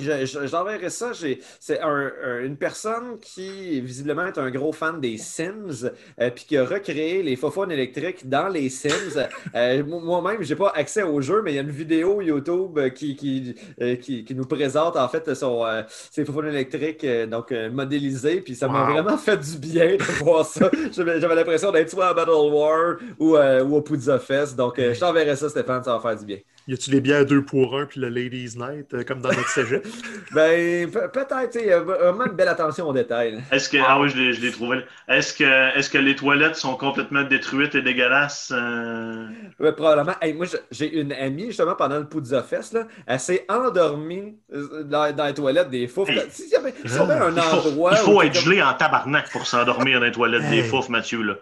Je- je- J'enverrai ça. C'est un- un- une personne qui, visiblement, est un gros fan des Sims, euh, puis qui a recréé les faufounes électriques dans les Sims. Euh, mo- Moi-même, j'ai pas accès au jeu, mais il y a une vidéo YouTube euh, qui, qui, euh, qui, qui nous présente, en fait, son, ses faufounes électriques donc, modélisées, puis ça m'a vraiment fait du bien de voir ça. J'avais l'impression d'être soit à Battle War ou, ou au Puzza Fest. Donc, je t'enverrai ça, Stéphane, ça va faire du bien. Y a-tu les bières 2 pour 1 puis le Ladies Night, euh, comme dans notre cégep? Ben, pe- peut-être, tu sais, il y a vraiment une belle attention aux détails. Est-ce que. Ah oui, je l'ai, je l'ai trouvé. Est-ce que, est-ce que les toilettes sont complètement détruites et dégueulasses? euh? Ouais, probablement. Hey, moi, j'ai une amie, justement, pendant le Puzza Fest, là, elle s'est endormie euh, dans, dans les toilettes des. Hey. S'il y avait un Il faut, endroit. il faut être gelé en tabarnak pour s'endormir dans les toilettes des fouf, Mathieu. Là.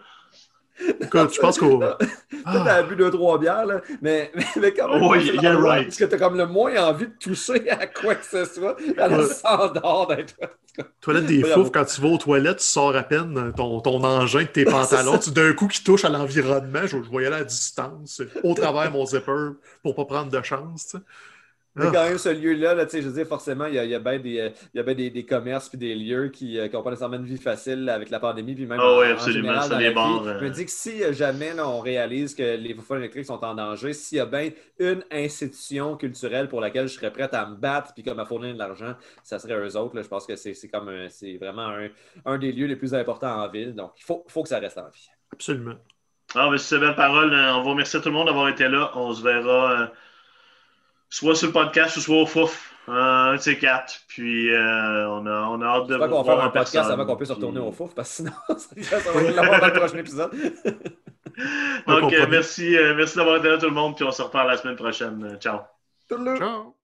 Écoute, je pense qu'au. comme- Peut-être elle a bu deux, trois bières, là, mais, mais, quand même. You're l'endroit right. Parce que t'as comme le moins envie de toucher à quoi que ce soit. Elle s'endort toilettes. Toilette des fouf, quand tu vas aux toilettes, tu sors à peine ton, ton engin de tes pantalons. Tu d'un coup qui touche à l'environnement, je, je voyais à distance, au travers mon zipper, pour pas prendre de chance. Mais Ah. quand même, ce lieu-là, là, je veux dire, forcément, il y a, il y a bien des, euh, y a des, des commerces puis des lieux qui n'ont pas nécessairement une vie facile avec la pandémie, puis même Ah en, oui, en absolument, général ça, dans les la vie. bars, euh. Je me dis que si euh, jamais là, on réalise que les faufounes électriques sont en danger, s'il y a bien une institution culturelle pour laquelle je serais prête à me battre puis comme à fournir de l'argent, ça serait eux autres. là. Je pense que c'est c'est comme c'est vraiment un, un des lieux les plus importants en ville. Donc, il faut, faut que ça reste en vie. Absolument. Ah, mais c'est belle parole. Euh, On vous remercie à tout le monde d'avoir été là. On se verra euh, soit sur le podcast ou soit au fouf. Un de ces quatre. Puis euh, on, a, on a hâte de vous qu'on va voir faire un podcast personne. avant qu'on puisse Puis- retourner au fouf, parce que sinon, ça va être l'avoir dans le prochain épisode. Donc, euh, merci, euh, merci d'avoir été là tout le monde. Puis on se reparle la semaine prochaine. Ciao. Ciao!